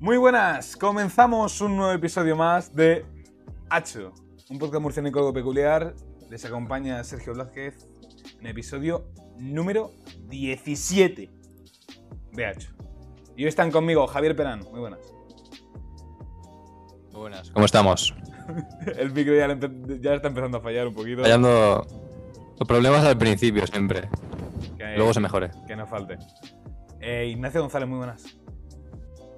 Muy buenas, comenzamos un nuevo episodio más de Hacho, un podcast murciánico algo peculiar. Les acompaña Sergio Blázquez en episodio número 17 de Hacho. Y hoy están conmigo Javier Perán, muy buenas. Muy buenas, ¿cómo estamos? El micro ya, está empezando a fallar un poquito. Fallando los problemas al principio siempre, Que, luego se mejore. que no falte. Eh, Ignacio González, muy buenas.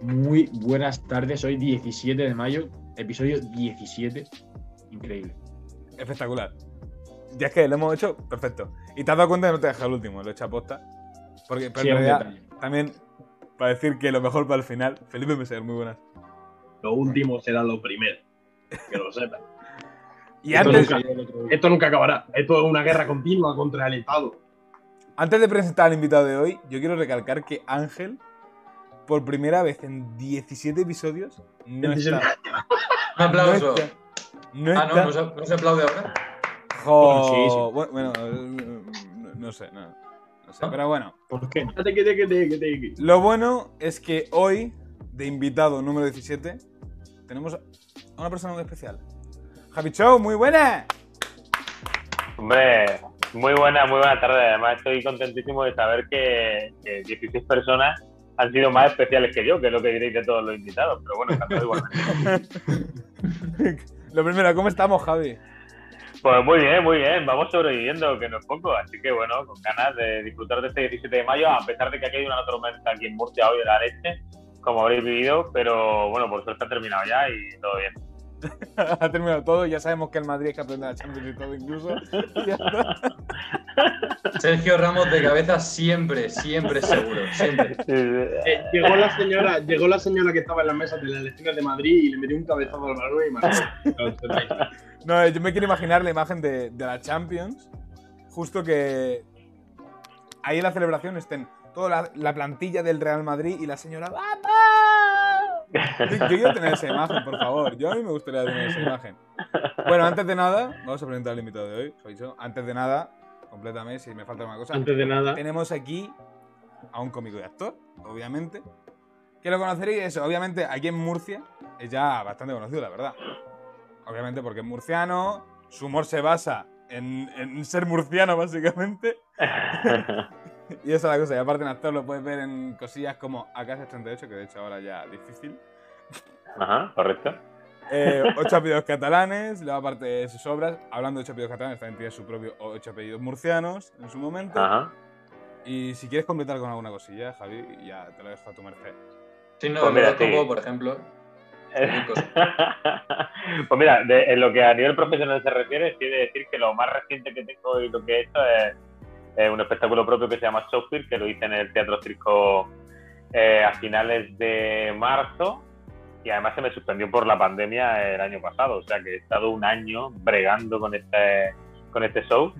Muy buenas tardes, hoy 17 de mayo, episodio 17. Increíble. Espectacular. Ya es que lo hemos hecho perfecto. Y te has dado cuenta que no te he dejado el último, lo he hecho a posta. Porque pero Sí, en realidad, también para decir que lo mejor para el final, Felipe Meseguer, muy buenas. Lo último será lo primero. Que lo sepan. Y Esto antes, nunca, esto nunca acabará. Esto es una guerra continua contra el Estado. antes de presentar al invitado de hoy, yo quiero recalcar que Ángel, por primera vez en 17 episodios, no 17. está. Un aplauso. No está. No ah, no, está- no se, no se aplaude ahora. Jo- Sí, sí. Bueno, bueno, eh, no, no sé, no, no sé, ¿No? pero bueno. ¿Por qué? Lo bueno es que hoy, de invitado número 17, tenemos a una persona muy especial. Javi Show, muy buena. Hombre, muy buena, muy buena tarde. Además, estoy contentísimo de saber que, que 16 personas han sido más especiales que yo, que es lo que diréis de todos los invitados. Pero bueno, encantado igualmente. Lo primero, ¿cómo estamos, Javi? Pues muy bien, muy bien. Vamos sobreviviendo, que no es poco. Así que bueno, con ganas de disfrutar de este 17 de mayo, a pesar de que aquí hay una tormenta aquí en Murcia hoy de la leche, como habréis vivido. Pero bueno, por suerte ha terminado ya y todo bien. ha terminado todo, ya sabemos que el Madrid es campeón de la Champions y todo incluso. Sergio Ramos de cabeza siempre, siempre seguro, siempre. Eh, llegó, la señora, llegó la señora que estaba en la mesa de las elecciones de Madrid y le metió un cabezazo al balón y marcó. No, yo me quiero imaginar la imagen de, de la Champions, justo que ahí en la celebración estén toda la, la plantilla del Real Madrid y la señora ¡Vamos! Yo, yo quiero tener esa imagen, por favor. Yo a mí me gustaría tener esa imagen. Bueno, antes de nada, vamos a presentar al invitado de hoy, Javicho. Antes de nada, complétame si me falta alguna cosa. Antes de nada, Tenemos aquí a un cómico y actor, obviamente. Que lo conoceréis, eso, obviamente, aquí en Murcia es ya bastante conocido, la verdad. Obviamente porque es murciano, su humor se basa en, en ser murciano, básicamente. Y esa es la cosa. Y aparte en actor lo puedes ver en cosillas como AK-38, que de hecho ahora ya es difícil. Ajá, correcto. Eh, ocho apellidos catalanes, luego aparte de sus obras, hablando de ocho apellidos catalanes, también tiene su propio ocho apellidos murcianos en su momento. Ajá. Y si quieres completar con alguna cosilla, Javi, ya te lo dejo a tu merced. Sí, no, Pues mira, sí. por ejemplo. pues mira, de- en lo que a nivel profesional se refiere, quiere decir que lo más reciente que tengo y lo que he hecho es, es un espectáculo propio que se llama Shakespeare, que lo hice en el Teatro Circo eh, a finales de marzo y además se me suspendió por la pandemia el año pasado, o sea que he estado un año bregando con este, con este show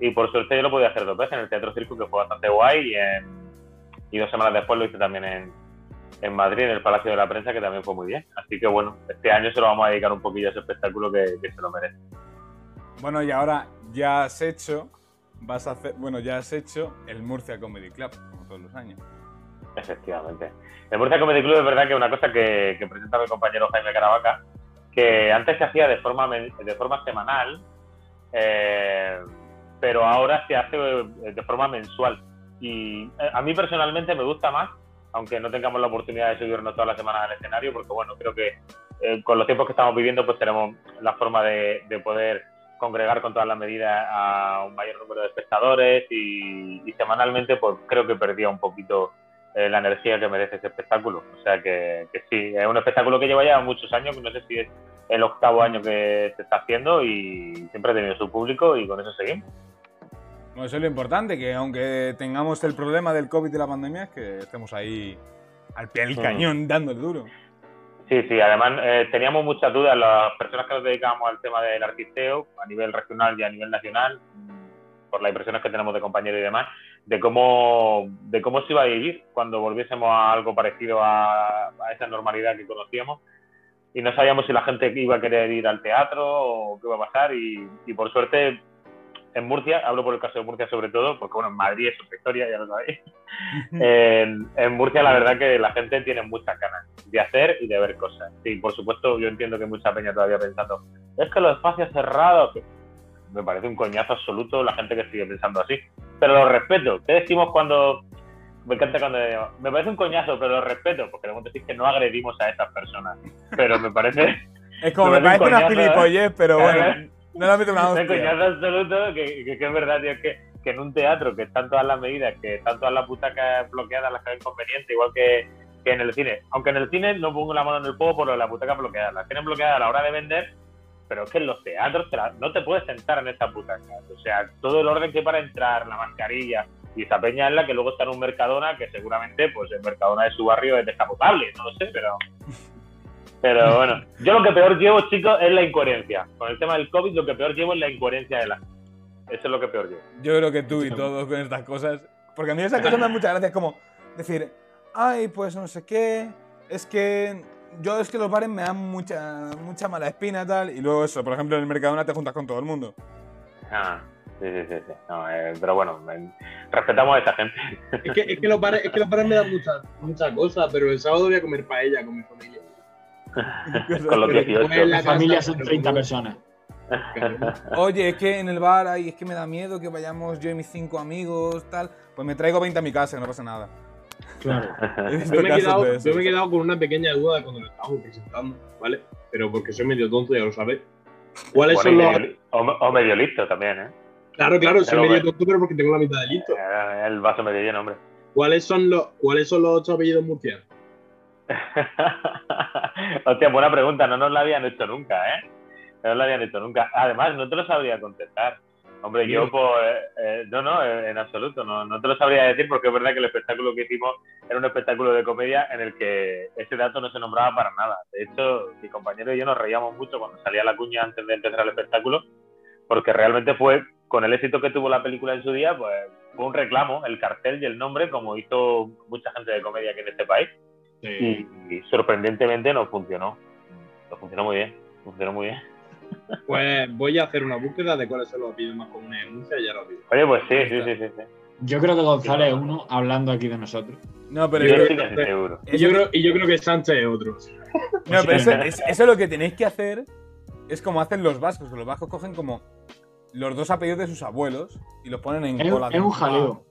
y por suerte yo lo podía hacer dos veces en el Teatro Circo, que fue bastante guay y, en- y dos semanas después lo hice también en, en Madrid, en el Palacio de la Prensa, que también fue muy bien. Así que bueno, este año se lo vamos a dedicar un poquillo a ese espectáculo que, que se lo merece. Bueno, y ahora ya has hecho, vas a hacer, bueno, ya has hecho el Murcia Comedy Club, como todos los años. Efectivamente. El Murcia Comedy Club es verdad que es una cosa que, que presenta mi compañero Jaime Caravaca, que antes se hacía de forma, de forma semanal, eh, pero ahora se hace eh, de forma mensual. Y eh, a mí personalmente me gusta más, aunque no tengamos la oportunidad de subirnos todas las semanas al escenario, porque bueno, creo que eh, con los tiempos que estamos viviendo, pues tenemos la forma de, de poder congregar con todas las medidas a un mayor número de espectadores y, y semanalmente pues creo que perdía un poquito eh, la energía que merece ese espectáculo. O sea que, que sí, es un espectáculo que lleva ya muchos años, no sé si es el octavo año que se está haciendo y siempre ha tenido su público y con eso seguimos. Bueno, eso es lo importante, que aunque tengamos el problema del COVID y la pandemia, es que estemos ahí al pie del Mm. cañón dándole duro. Sí, sí, además eh, teníamos muchas dudas las personas que nos dedicamos al tema del artisteo a nivel regional y a nivel nacional, por las impresiones que tenemos de compañeros y demás, de cómo, de cómo se iba a vivir cuando volviésemos a algo parecido a, a esa normalidad que conocíamos. Y no sabíamos si la gente iba a querer ir al teatro o qué iba a pasar. Y por suerte en Murcia, hablo por el caso de Murcia sobre todo, porque bueno, en Madrid es otra historia, ya lo sabéis. en, en Murcia la verdad que la gente tiene muchas ganas de hacer y de ver cosas. Sí, por supuesto, yo entiendo que mucha peña todavía pensando, es que los espacios cerrados, me parece un coñazo absoluto la gente que sigue pensando así. Pero lo respeto. ¿Qué decimos cuando... Me encanta cuando me parece un coñazo, pero lo respeto, porque debemos decir que no agredimos a esas personas. Pero me parece... Es como, me Me parece parece un una ¿eh? gilipollez, pero bueno, Eh. No le meto una un hostia. coñazo absoluto que, que- que es verdad, tío, que, que en un teatro que están todas las medidas, que están todas las butacas bloqueadas, las que ven conveniente, igual que, que en el cine. Aunque en el cine no pongo la mano en el fuego por las butacas bloqueadas, las tienen bloqueadas a la hora de vender, pero es que en los teatros te la- no te puedes sentar en estas butacas. O sea, todo el orden que hay para entrar, la mascarilla, y esa peña es la que luego está en un Mercadona, que seguramente pues el Mercadona de su barrio es descapotable, no lo sé, pero... Pero bueno, yo lo que peor llevo, chicos, es la incoherencia. Con el tema del COVID, lo que peor llevo es la incoherencia de la Eso es lo que peor llevo. Yo creo que tú y todos con estas cosas. Porque a mí esas cosas me dan mucha gracia. Es como decir, ay, pues no sé qué. Es que yo es que los bares me dan mucha, mucha mala espina y tal. Y luego eso, por ejemplo, en el Mercadona te juntas con todo el mundo. Ah, sí, sí, sí. sí. No, eh, pero bueno, me- respetamos a esa gente. Es que, es que los bares, es que los bares me dan muchas muchas cosas, pero el sábado voy a comer paella con mi familia. Con los Pero 18. después en la familia son 30 personas. Oye, es que en el bar, ay, es que me da miedo que vayamos yo y mis cinco amigos, tal. Pues me traigo 20 a mi casa, no pasa nada. Claro. He visto Yo me, he quedado, de yo esos. me he quedado con una pequeña duda cuando lo estábamos presentando, ¿vale? Pero porque soy medio tonto, ya lo sabéis. ¿Cuáles Bueno, son los.? medio- o, o medio listo también, ¿eh? Claro, claro, soy medio tonto, pero porque tengo la mitad de listo. Eh, El vaso medio lleno, hombre. ¿Cuáles son los, ¿cuáles son los ocho apellidos murcianos? Hostia, buena pregunta, no nos la habían hecho nunca, ¿eh? No nos la habían hecho nunca. Además, no te lo sabría contestar. Hombre, yo, pues, eh, eh, no, no, eh, en absoluto, no, no te lo sabría decir porque es verdad que el espectáculo que hicimos era un espectáculo de comedia en el que ese dato no se nombraba para nada. De hecho, mi compañero y yo nos reíamos mucho cuando salía la cuña antes de empezar el espectáculo, porque realmente fue, con el éxito que tuvo la película en su día, pues fue un reclamo, el cartel y el nombre, como hizo mucha gente de comedia aquí en este país y, y sorprendentemente nos funcionó. Nos funcionó muy bien. Funcionó muy bien. Pues voy a hacer una búsqueda de cuáles son los apellidos más comunes en Murcia y ya lo digo. Oye, pues sí, sí, sí, sí. sí. Yo creo que González es uno hablando aquí de nosotros. No, pero Yo estoy casi seguro. Y yo, creo, y yo creo que Sánchez es otro. No, pero eso, es- eso lo que tenéis que hacer es como hacen los vascos, que los vascos cogen como los dos apellidos de sus abuelos y los ponen en Es, cola. es un jaleo.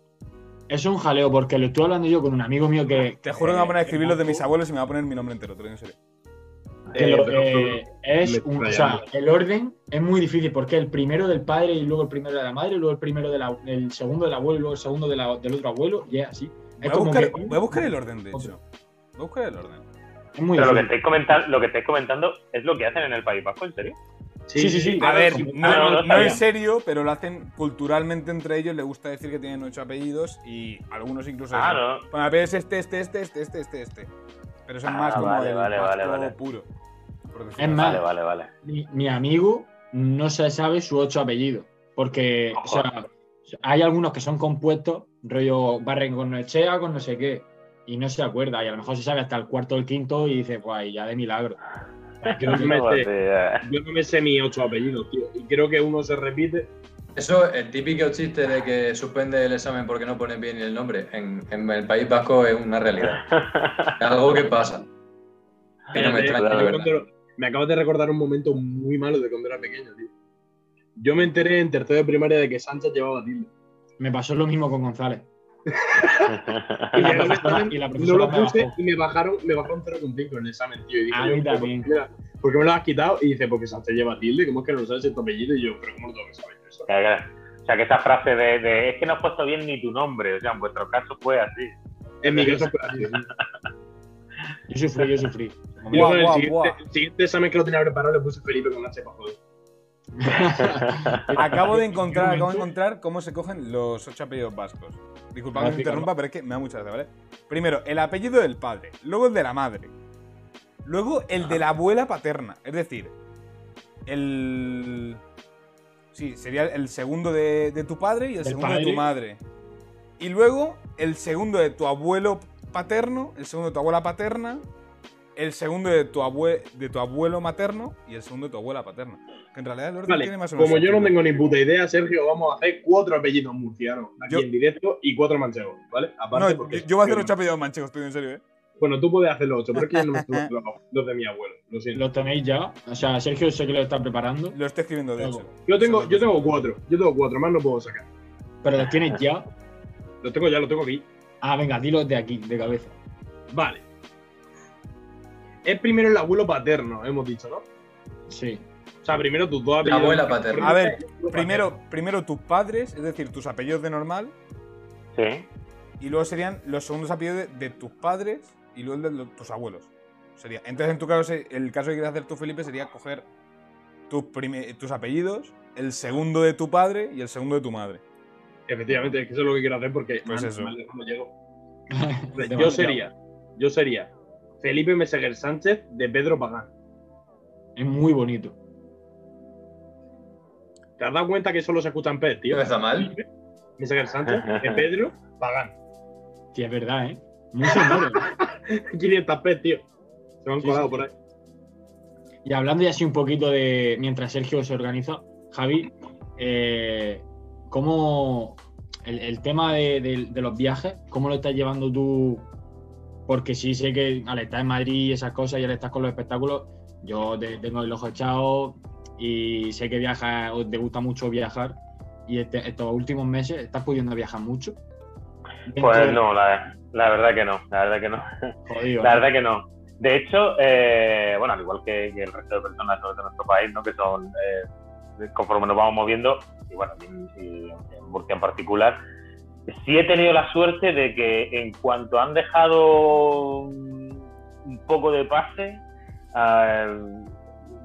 Es un jaleo porque lo estoy hablando yo con un amigo mío que. Te juro que me voy a poner a escribir los de mis abuelos y me va a poner mi nombre entero, te lo digo en serio. que lo- Eh, es un, o sea, el orden es muy difícil porque el primero del padre y luego el primero de la madre, luego el primero de la- el segundo del abuelo y luego el segundo de la- del otro abuelo y es así. Voy Es a, como buscar, que- voy a buscar el orden, de Otro. hecho. Voy a buscar el orden. Es muy Pero lo que, estáis comentando, lo que estáis comentando es lo que hacen en el País Vasco, ¿en serio? Sí, sí, sí. A ver, no, no, no no sabía. en serio, pero lo hacen culturalmente entre ellos. Le gusta decir que tienen ocho apellidos y algunos incluso. No. Bueno, a ver, es este, este, este, este, este, este, este. Pero son Ah, más como vale, el vale, vale, vasco vale. puro. Es más, Vale, vale, vale. mi, mi amigo no se sabe su ocho apellidos. Porque, o sea, hay algunos que son compuestos, rollo barren con Echea, con no sé qué, y no se acuerda. Y a lo mejor se sabe hasta el cuarto o el quinto y dice, guay, ya de milagro. Yo no me sé- yo no me sé mis ocho apellidos, tío. Y creo que uno se repite. Eso, el típico chiste de que suspende el examen porque no ponen bien el nombre, en, en el País Vasco es una realidad. Es algo que pasa. Y no me extraña, la verdad. me acabas de recordar un momento muy malo de cuando era pequeño, tío. Yo me enteré en tercero de primaria de que Sánchez llevaba tilde. Me pasó lo mismo con González. Y, el examen, y la no lo puse y me bajaron, me bajaron 0,5 en el examen, tío. Y dije, A mí también. mira, ¿por qué me lo has quitado? Y dice, porque Sánchez lleva tilde, ¿cómo es que no sabes tu apellido? Y yo, pero ¿cómo lo tengo que saber yo eso? Claro, claro. O sea, que esa frase de, de, es que no has puesto bien ni tu nombre, o sea, en vuestro caso fue así. En mi caso fue así. sí. Yo sufrí, yo sufrí. Y luego el siguiente, el examen que lo tenía preparado le puse Felipe con H para joder. Acabo de encontrar, acabo de encontrar cómo se cogen los ocho apellidos vascos. Disculpa que me interrumpa, pero es que me da mucha gracia, ¿vale? Primero, el apellido del padre, luego el de la madre, luego el de la abuela paterna, es decir, el. Sí, sería el segundo de, de tu padre y el segundo de tu madre. Y luego el segundo de tu abuelo paterno, el segundo de tu abuela paterna, el segundo de tu, abue- de tu abuelo materno y el segundo de tu abuela paterna. Que en realidad el orden Vale, tiene más o menos como yo no tengo ni puta idea, Sergio, vamos a hacer cuatro apellidos murcianos aquí Yo- en directo y cuatro manchegos, ¿vale? Aparte No, porque- yo, yo voy a hacer los apellidos manchegos, estoy en serio, ¿eh? Bueno, tú puedes hacer los ocho, pero es que yo no me estuve los, los de mi abuelo, lo siento. ¿Lo tenéis ya? O sea, Sergio sé que lo está preparando, Lo estoy escribiendo, de hecho. Yo tengo, yo tengo cuatro, yo tengo cuatro, más no puedo sacar. pero los tienes ya. Los tengo ya, los tengo aquí. Ah, venga, dilos de aquí, de cabeza. Vale. Es primero el abuelo paterno, hemos dicho, ¿no? Sí. O sea, primero tus dos La apellidos. abuela paterna. A ver, Primero, primero tus padres, es decir, tus apellidos de normal, Sí. y luego serían los segundos apellidos de, de tus padres y luego el de tus abuelos. Sería. Entonces, en tu caso, el caso que quieres hacer tú, Felipe, sería coger tus, tus apellidos, el segundo de tu padre y el segundo de tu madre. Efectivamente, es que eso es lo que quiero hacer porque Pues man, eso. no llego. yo sería, yo sería Felipe Meseguer Sánchez de Pedro Pagán. Es muy bonito. ¿Te has dado cuenta que solo se escuchan pez, tío? No está mal. Meseguer Sánchez de Pedro Pagán. Sí, es verdad, ¿eh? Muy sonoro. 500 pez, tío. Se me han Sí, colado sí, por ahí. Y hablando ya así un poquito de. Mientras Sergio se organiza, Javi, eh, ¿cómo. El, el tema de, de- de los viajes, ¿cómo lo estás llevando tú? Porque sí sé que al estar en Madrid y esas cosas y al estar con los espectáculos, yo te- tengo el ojo echado y sé que viajas, o te gusta mucho viajar. Y este- estos últimos meses, ¿estás pudiendo viajar mucho? Pues no, la, la verdad que no, la verdad que no. Jodido. La ¿no? verdad que no. De hecho, eh, bueno, al igual que, que el resto de personas de nuestro país, ¿no? que son, eh, conforme nos vamos moviendo, y bueno, y, y en Murcia en particular, sí he tenido la suerte de que en cuanto han dejado un poco de pase, eh,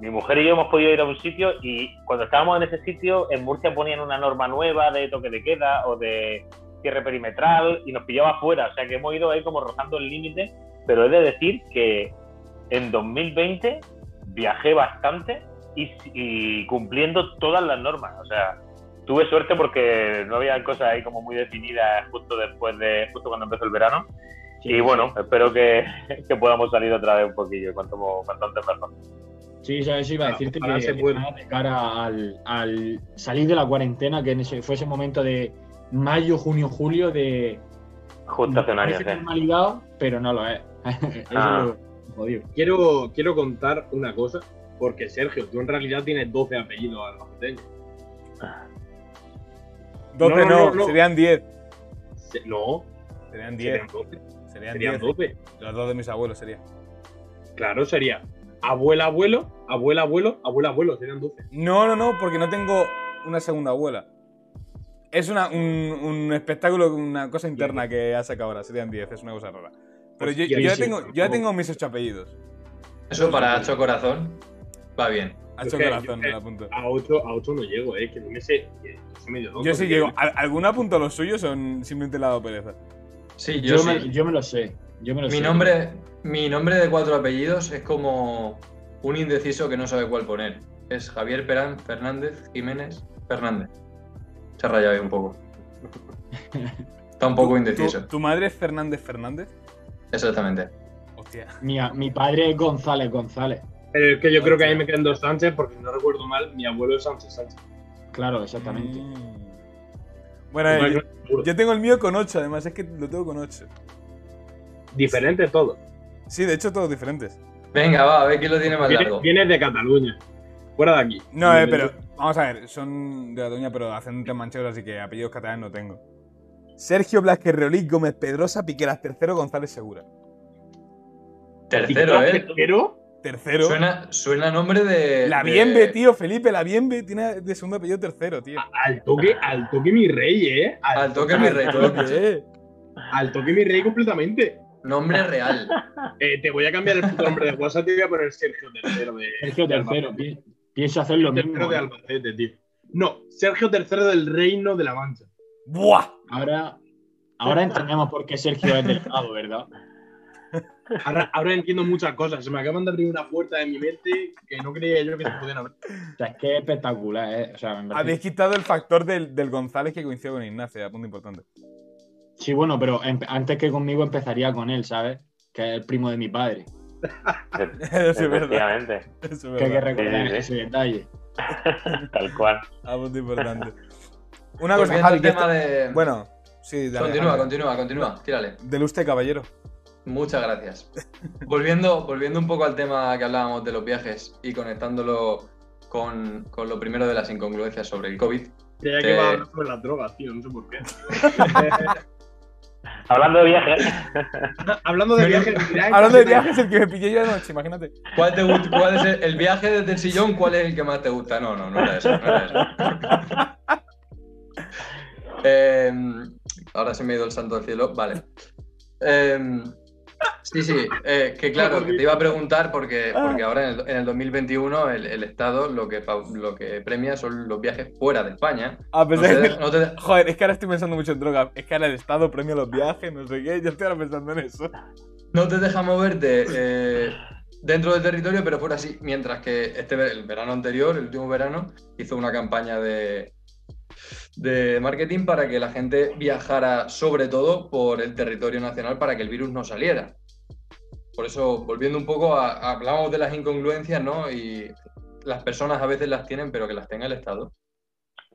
mi mujer y yo hemos podido ir a un sitio y cuando estábamos en ese sitio, en Murcia ponían una norma nueva de toque de queda o de cierre perimetral y nos pillaba fuera, o sea que hemos ido ahí como rozando el límite pero he de decir que en 2020 viajé bastante y, y cumpliendo todas las normas. O sea, tuve suerte porque no había cosas ahí como muy definidas justo después de, justo cuando empezó el verano. Sí, y bueno, sí. espero que, que, podamos salir otra vez un poquillo, cuanto, cuanto antes este mejor. Sí, ¿sabes? iba a decirte Ahora que, se puede. de cara al, al, salir de la cuarentena, que ese, fue ese momento de mayo, junio, julio de... Justacionario, sí. normalidad, pero no lo es. Eso ah. lo quiero, quiero contar una cosa, porque Sergio, tú en realidad tienes 12 apellidos a los que tengo. 12 no, no, serían 10. Se, no. Serían 10. Serían 12. Los dos de mis abuelos serían. Claro, sería abuela, abuelo, abuela, abuelo, abuela, abuelo, serían 12. No, no, no, porque no tengo una segunda abuela. Es una, un, un espectáculo, una cosa interna que ha sacado ahora, serían 10, es una cosa rara. Pero pues yo, yo, ya tengo, tengo mis ocho apellidos. Eso para ocho corazón va bien. Ha Yo hecho que- corazón, me que- apunto. A 8, a 8 no llego, eh, que no me sé. que soy medio tonto, Yo sí que- llego. ¿Al- ¿Alguno apunta los suyos o n- simplemente le ha dado pereza? Sí, yo, Yo, sí. me, yo me lo sé. Yo me lo Mi sé. nombre, mi nombre de cuatro apellidos es como un indeciso que no sabe cuál poner. Es Javier Perán Fernández Jiménez Fernández. Se ha rayado ahí un poco. Está un poco ¿Tu- indeciso. ¿Tu, tu madre es Fernández Fernández? Exactamente. Hostia. Mi, mi padre es González González. Pero es que yo creo que ahí me quedan dos Sánchez, porque si no recuerdo mal, mi abuelo es Sánchez Sánchez. Claro, exactamente. Mm. Bueno, No, eh, yo, tengo el mío con 8, además, es que lo tengo con 8. Diferente todo. Sí, de hecho, todos diferentes. Venga, va, a ver quién lo tiene más Viene, largo. vienes de Cataluña. Fuera de aquí. No, eh, pero vamos a ver, son de Cataluña, pero ascendentes manchegos, así que apellidos catalanes no tengo. Sergio Blasquez Reolí Gómez Pedrosa Piqueras tercero González Segura. Tercero, ¿eh? Tercero. Tercero. Suena, suena nombre de. la de- Bienve, tío, Felipe, la Bienve tiene de segundo apellido tercero, tío. Al toque, al toque mi rey, eh. Al toque mi rey. ¿Qué? Al toque mi rey completamente. Nombre real. Eh, te voy a cambiar el puto nombre de WhatsApp, te voy a poner Sergio Tercero de. Sergio de tercero. Pi- Pienso hacer lo Tercero mismo. de ¿eh? Albacete, tío. No, Sergio Tercero del Reino de la Mancha. ¡Buah! Ahora, ahora entendemos por qué Sergio es delgado, ¿verdad? Ahora, ahora entiendo muchas cosas. Se me acaban de abrir una puerta en mi mente que no creía yo que se podían abrir. O sea, es que es espectacular, ¿eh? O sea, me parece- Habéis quitado el factor del, del González que coincidió con Ignacio, a punto importante. Sí, bueno, pero antes que conmigo empezaría con él, ¿sabes? Que es el primo de mi padre. Eso sí es verdad. Efectivamente, Eso es Que hay que verdad. recordar Sí, sí, ese detalle. tal cual. Ah, punto importante. Una cosa, Javi, tema esto- de. Bueno, sí, dale. continúa, Javi. continúa, continúa. Tírale. Del usted, caballero. Muchas gracias. Volviendo, volviendo un poco al tema que hablábamos de los viajes y conectándolo con, con lo primero de las incongruencias sobre el COVID. Creía Eh. que iba a hablar sobre las drogas, tío, no sé por qué. Hablando de viajes, Hablando de viajes, Hablando de viajes, el que me pillé yo anoche, imagínate. ¿Cuál, te cuál es el, el viaje desde el sillón? ¿Cuál es el que más te gusta? No, no, no era eso. No era eso. Eh, ahora se me ha ido el santo del cielo. Vale. Eh, sí, sí, eh, que claro, que te iba a preguntar porque, porque ahora en el, en el 2021 el, el Estado lo que, lo que premia son los viajes fuera de España. A No te te- Joder, es que ahora estoy pensando mucho en droga. Es que ahora el Estado premia los viajes, no sé qué. Yo estoy ahora pensando en eso. no te deja moverte eh, dentro del territorio, pero fuera así. Mientras que este el verano anterior, el último verano, hizo una campaña de, de marketing para que la gente viajara sobre todo por el territorio nacional para que el virus no saliera. Por eso, volviendo un poco a, a- hablábamos de las incongruencias, ¿no? Y las personas a veces las tienen, pero que las tenga el Estado.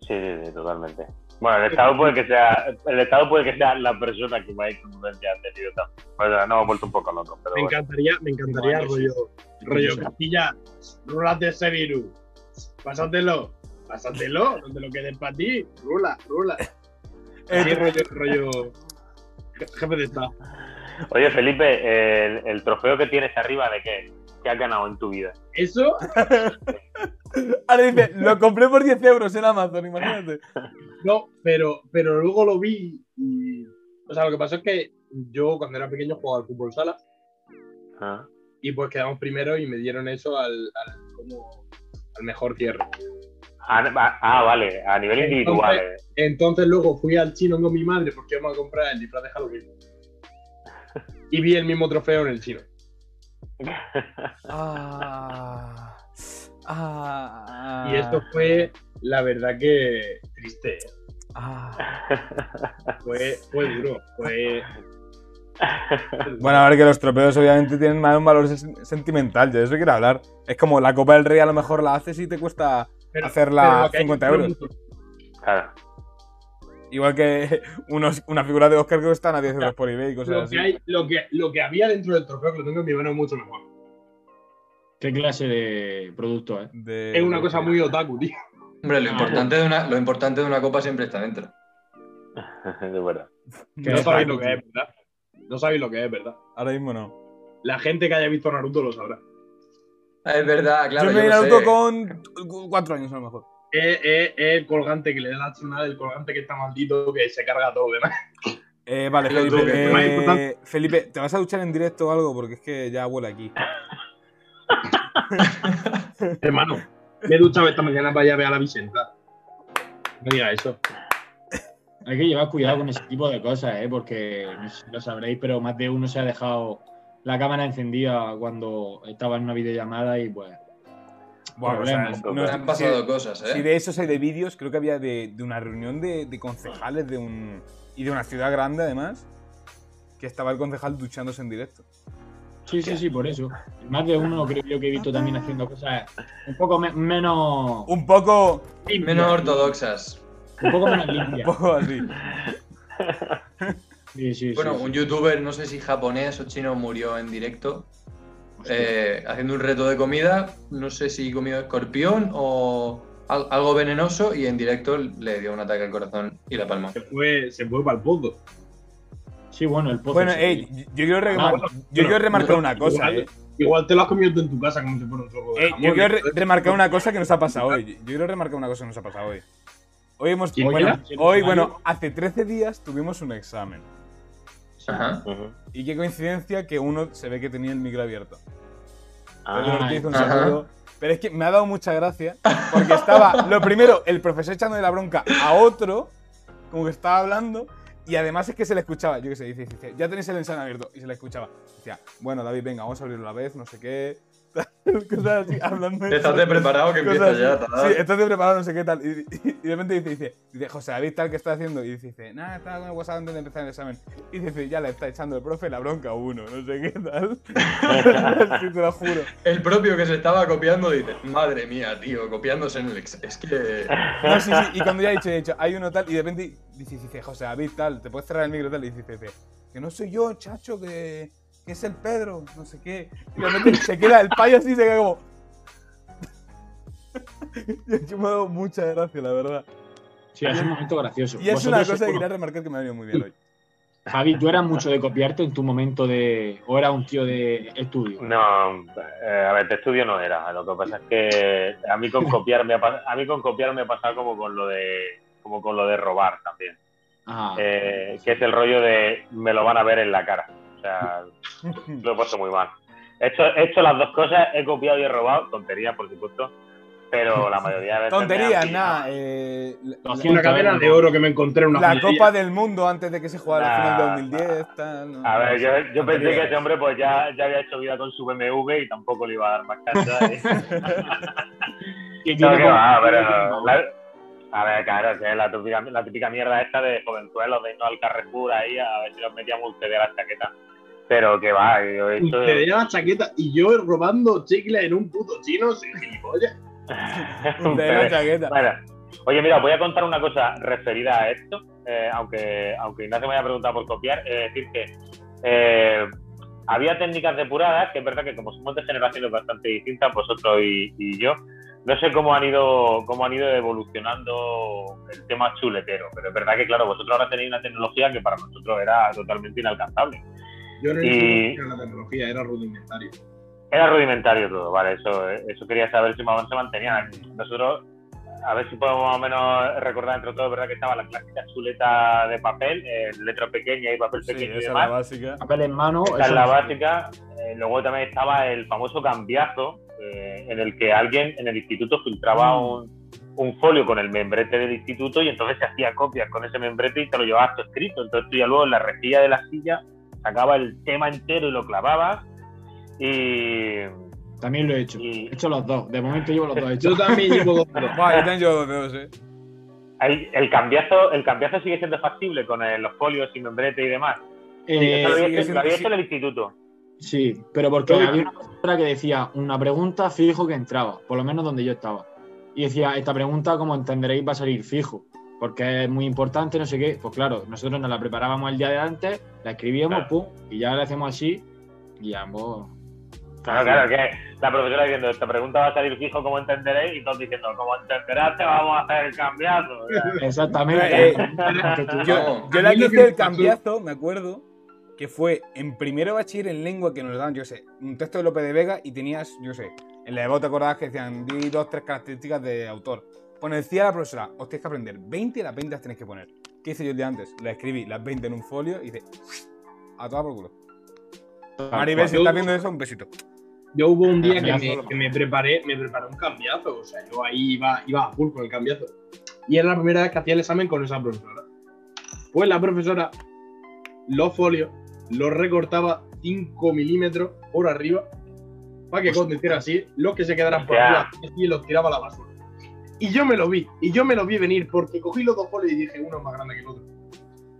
sí, sí, sí, totalmente. Bueno, el Estado puede que sea, el Estado puede que sea la persona que más incongruencia ha tenido también. Bueno, no, hemos vuelto un poco locos, pero Me bueno. encantaría, me encantaría Igual, rollo, rollo Sí. Castilla, rúlate ese virus. Pásatelo, pásatelo, no te lo quedes para ti, rula, rula. Eh, Así rollo, rollo je- jefe de Estado. Oye, Felipe, el, el trofeo que tienes arriba, ¿de qué? ¿Qué has ganado en tu vida? Eso, Ahora dice, lo compré por 10 euros en Amazon, imagínate. no, pero, pero luego lo vi y... O sea, lo que pasó es que yo cuando era pequeño jugaba al fútbol sala Ah, y pues quedamos primero y me dieron eso al, al, como, al mejor cierre. Ah, va- ah, vale, a nivel individual. eh. Entonces luego fui al chino con mi madre porque íbamos a comprar el disfraz de Halloween. Y vi el mismo trofeo en el chino. Ah. Ah. Y esto fue, la verdad que triste. Ah. Fue, fue duro. Fue. Bueno, a ver que los tropeos obviamente tienen más un valor sen- sentimental, yo de eso quiero hablar. Es como la Copa del Rey a lo mejor la haces y te cuesta Pero- hacerla pero lo que hay 50 que euros. Claro. Igual que unos, una figura de Oscar que cuestan a 10 euros por eBay y cosas Lo así. que, hay, lo, que, lo que había dentro del trofeo que lo tengo en mi mano es mucho mejor. ¿Qué clase de producto, eh? De- Es una cosa muy otaku, tío. Hombre, lo Ah. importante, de una, lo importante de una copa siempre está dentro. de verdad. Que No sabéis lo que es, ¿verdad? No sabéis lo que es, ¿verdad? Ahora mismo no. La gente que haya visto Naruto lo sabrá. Es verdad, claro. yo me lo Naruto sé. con 4 años a lo mejor. Es, es- es el colgante que le da la chunada, el colgante que está maldito, que se carga todo demás. Eh, vale, Felipe, eh, más importante. Felipe, ¿te vas a duchar en directo o algo? Porque es que ya huele aquí. Hermano, me he duchado esta mañana para ir a ver a la Vicenta. No diga eso. Hay que llevar cuidado con ese tipo de cosas, ¿eh? porque no sé si lo sabréis, pero más de uno se ha dejado la cámara encendida cuando estaba en una videollamada y pues. Bueno, o sea, Problemas. no- Me han pasado cosas, ¿eh? Si de esos hay de vídeos, creo que había de, de una reunión de, de concejales de un, y de una ciudad grande además, que estaba el concejal duchándose en directo. Sí, sí, sí, por eso. Más de uno creo yo que he visto también haciendo cosas un poco me- menos. Un poco, Menos ortodoxas. Un poco menos un limpias. poco así. Sí, sí, Bueno, sí, sí. un youtuber, no sé si japonés o chino, murió en directo eh, haciendo un reto de comida. No sé si comió escorpión o al- algo venenoso y en directo le dio un ataque al corazón y la palmó. Se fue, se fue para el pozo. Sí, bueno, el pozo. Bueno, sí. ey, yo, quiero, remar- Ah, yo quiero remarcar una cosa, igual- eh. Igual te lo has comido tú en tu casa como si fuera un trozo de Eh, jamón, yo quiero remarcar una cosa que nos ha pasado hoy. Yo quiero remarcar una cosa que nos ha pasado hoy. Hoy hemos. ¿Quién Bueno, hoy, bueno, hace 13 días tuvimos un examen. Ajá. Y qué coincidencia que uno se ve que tenía el micro abierto. Ah, Pedro Ortiz, un ajá. saludo. Pero es que me ha dado mucha gracia porque estaba, lo primero, el profesor echándole la bronca a otro, como que estaba hablando, y además es que se le escuchaba, yo qué sé, dice, dice, ya tenéis el examen abierto, y se le escuchaba. Decía, bueno, David, venga, vamos a abrirlo a la vez, no sé qué, cosas así, hablando de preparado que empieza ya. tal. Sí, estás preparado, no sé qué tal. Y, y- y de repente dice, dice, dice, José David, tal, ¿qué está haciendo? Y dice, nada, estaba con el WhatsApp antes de empezar el examen. Y dice, ya le está echando el profe la bronca a uno, no sé qué tal. sí, te lo juro. El propio que se estaba copiando dice, madre mía, tío, copiándose en el ex. Es que. No, sí, sí, y cuando ya he dicho, he dicho, hay uno tal, y de repente dice, dice, José David, tal, te puedes cerrar el micro tal, y dice, dice, que no soy yo, chacho, que, que es el Pedro, no sé qué. Y de repente se queda el payo así y se queda como. y yo me ha dado mucha gracia, la verdad. Sí, es un momento gracioso. Y es una cosa que bueno, quería remarcar que me ha venido muy bien hoy. Javi, ¿tú eras mucho de copiarte en tu momento de. o era un tío de estudio? No, eh, a ver, de estudio no era. Lo que pasa es que a mí con copiar me ha, a mí con copiar me ha pasado como con lo de como con lo de robar también. Ah, Eh, que es el rollo de me lo van a ver en la cara. O sea, lo he puesto muy mal. He hecho, he hecho las dos cosas, he copiado y he robado, tonterías por supuesto, pero la mayoría de veces. Tonterías, nada. Eh. Una cadena de oro que me encontré en una la joyería. Copa del Mundo antes de que se jugara el final de Nah. 2010, tal. no. A ver, yo, yo pensé que ese hombre pues ya, ya había hecho vida con su BMW y tampoco le iba a dar más cancha. y- que No, tiene que como- va, pero la- a ver, claro, es la típica, la típica mierda esta de jovenzuelos de irnos al Carrefour ahí a ver si nos metíamos usted de la chaqueta. Pero que va, yo he hecho... Te la chaqueta y yo robando chicle en un puto chino sin gilipollas. La chaqueta. Bueno, oye, mira, voy a contar una cosa referida a esto, eh, aunque, aunque Ignacio me haya preguntado por copiar, es decir que eh, había técnicas depuradas, que es verdad que como somos de generaciones bastante distintas, vosotros y, y yo, no sé cómo han ido cómo han ido evolucionando el tema chuletero, pero es verdad que claro, vosotros ahora tenéis una tecnología que para nosotros era totalmente inalcanzable. Yo no Y- era la tecnología, era rudimentario. Era rudimentario todo, vale, eso, eso quería saber si más o menos se mantenía. Nosotros, a ver si podemos más o menos recordar entre todos, ¿verdad? Que estaba la clásica chuleta de papel, eh, letra pequeña y papel Sí, pequeño y esa es demás. la básica. Papel en mano. Eso es la básica. Eh, luego también estaba el famoso cambiazo, eh, en el que alguien en el instituto filtraba Mm. un, un folio con el membrete del instituto y entonces se hacía copias con ese membrete y te lo llevabas escrito. Entonces tú ya luego en la rejilla de la silla sacaba el tema entero y lo clavabas. Y, También lo he hecho. y He hecho los dos. De momento llevo los dos hechos. Yo también llevo dos dedos. Buah, yo tengo dos eh. Hay- el cambiazo el cambiazo sigue siendo factible con eh, los folios y membrete y demás. Eh, lo había, sigue hecho, lo había siendo- hecho en el instituto. Sí, pero porque había una profesora que decía una pregunta fijo que entraba, por lo menos donde yo estaba. Y decía, esta pregunta, como entenderéis, va a salir fijo, porque es muy importante, no sé qué. Pues claro, nosotros nos la preparábamos el día de antes, la escribíamos, Claro. pum, y ya la hacemos así, y ambos. Claro, claro, que la profesora diciendo, esta pregunta va a salir fijo, como entenderéis, y todos diciendo, como entenderás, te vamos a hacer el cambiazo. Exactamente. Eh, Yo, yo la que hice el cambiazo, me acuerdo, que fue en primero bachiller en lengua que nos daban, yo sé, un texto de Lope de Vega y tenías, yo sé, en la de vos te acordabas que decían, di dos, tres características de autor. Pues nos decía la profesora, os tenéis que aprender 20 y las 20 las tenéis que poner. ¿Qué hice yo el día antes? La escribí las 20 en un folio y dice, a toda por culo. Maribel, si estás viendo eso, un besito. Yo hubo un día que me, que me preparé, me preparé un cambiazo, o sea, yo ahí iba, iba a full con el cambiazo. Y era la primera vez que hacía el examen con esa profesora. Pues la profesora, los folios, los recortaba 5 milímetros por arriba para que cuando hiciera así, los que se quedaran por arriba y los tiraba a la basura. Y yo me lo vi, y yo me lo vi venir porque cogí los dos folios y dije, uno es más grande que el otro.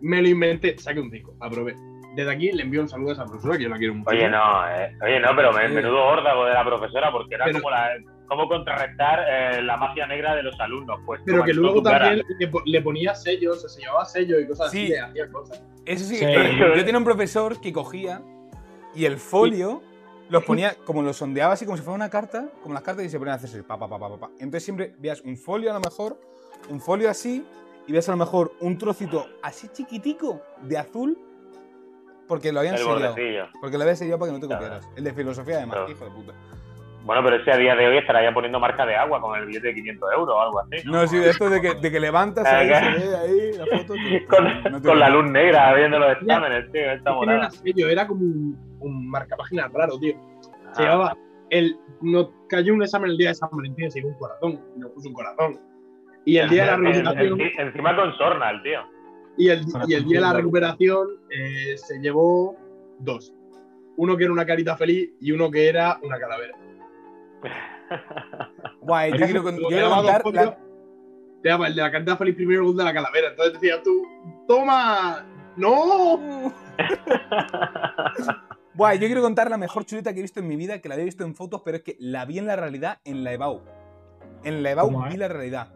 Me lo inventé, saqué un 5, aprobé. Desde aquí le envío un saludo a esa profesora que yo la quiero mucho. Oye, no, eh, oye, no, pero me- Sí. menudo órdago de la profesora, porque era Pero- como la, cómo contrarrestar eh, la magia negra de los alumnos. Pues Pero que luego también le, le ponía sellos, se sellaba sellos y cosas Sí. así, le hacía cosas. Eso sí, Sí. yo tenía un profesor que cogía y el folio los ponía, como lo sondeaba así, como si fuera una carta, como las cartas, y se ponía a hacerse pa, pa, pa, pa, pa, pa. Entonces siempre veías un folio a lo mejor, un folio así, y veías a lo mejor un trocito así chiquitico de azul, porque lo habían El sellado. bordecillo. Porque lo habían sellado para que no te Claro. copiaras. El de filosofía, además, Claro. hijo de puta. Bueno, pero ese a día de hoy estará ya poniendo marca de agua con el billete de 500 euros o algo así. No, sí, de esto de que, de que levantas ahí, Ah, se ve ahí la foto. que- Con, no la luz negra viendo los exámenes, tío. Esta Es no monada. era sello, era como un, un marcapáginas raro, tío. Se Ah. llevaba. El, nos cayó un examen el día de San Valentín, se llevó un corazón, y nos puso un corazón. Y el día de la En- recuperación, en- encima con sorna, el tío. y el, y el día de la recuperación eh, se llevó dos. Uno que era una carita feliz y uno que era una calavera. Guay, yo quiero, yo quiero contar. La- Te daba el la feliz primero gol de la calavera. Entonces decías tú, ¡toma! ¡No! Guay, yo quiero contar la mejor chuleta que he visto en mi vida, que la había visto en fotos, pero es que la vi en la realidad en la EBAU. En la EBAU ¿Cómo, eh? vi la realidad.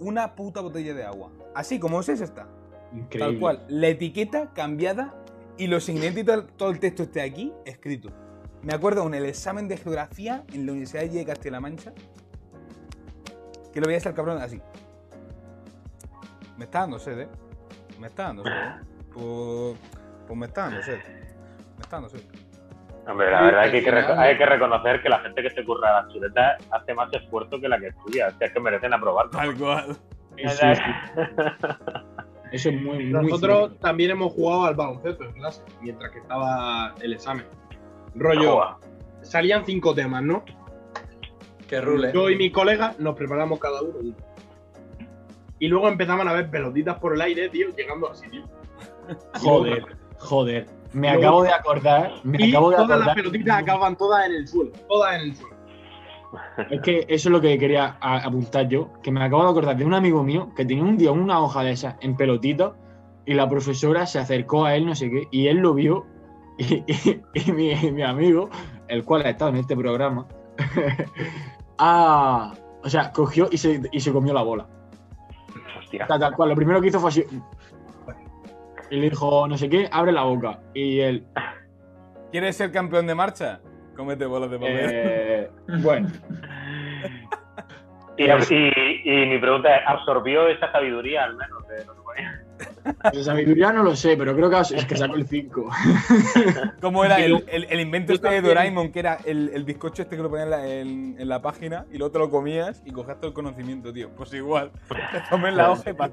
Una puta botella de agua. Así como es esta. Increíble. Tal cual. La etiqueta cambiada y los ingredientes y todo, todo el texto esté aquí escrito. Me acuerdo en el examen de geografía en la Universidad de Castilla-La Mancha que lo veía el cabrón así. Me está dando sed, ¿eh? Me está dando sed. ¿eh? Pues, pues me está dando sed. Me está dando sed. Hombre, la verdad es que hay que, reco- hay que reconocer que la gente que se curra las chuletas hace más esfuerzo que la que estudia. O sea, es que merecen aprobar. Tal cual. Sí, sí, sí. Eso es muy, muy Nosotros también hemos jugado al baloncesto en clase, mientras que estaba el examen. Rollo, salían cinco temas, ¿no? Que rule. Yo y mis colegas nos preparamos cada uno. Y luego empezaban a ver pelotitas por el aire, tío, llegando así, tío. Joder, joder. Me Luego- acabo de acordar. Me Y acabo de todas las pelotitas acaban todas en el suelo. Todas en el suelo. Es que eso es lo que quería apuntar yo, que me acabo de acordar de un amigo mío que tenía un día una hoja de esas en pelotita y la profesora se acercó a él, no sé qué, y él lo vio y, y- y mi, mi amigo, el cual ha estado en este programa, ah, o sea, cogió y se, y se comió la bola. Hostia. Tal cual, lo primero que hizo fue así. Y le dijo, no sé qué, abre la boca. Y él, ¿Quieres ser campeón de marcha? Cómete bolas de papel. eh, bueno, Y, y- y mi pregunta es, ¿absorbió esa sabiduría al menos? de lo que ponía? De sabiduría no lo sé, pero creo que es que sacó el 5. ¿Cómo era el, luego- el- el invento yo este de Doraemon, que era el, el bizcocho este que lo ponían en la, en- en la página y luego te lo comías y cogías todo el conocimiento, tío? Pues igual. Te comes la hoja y para.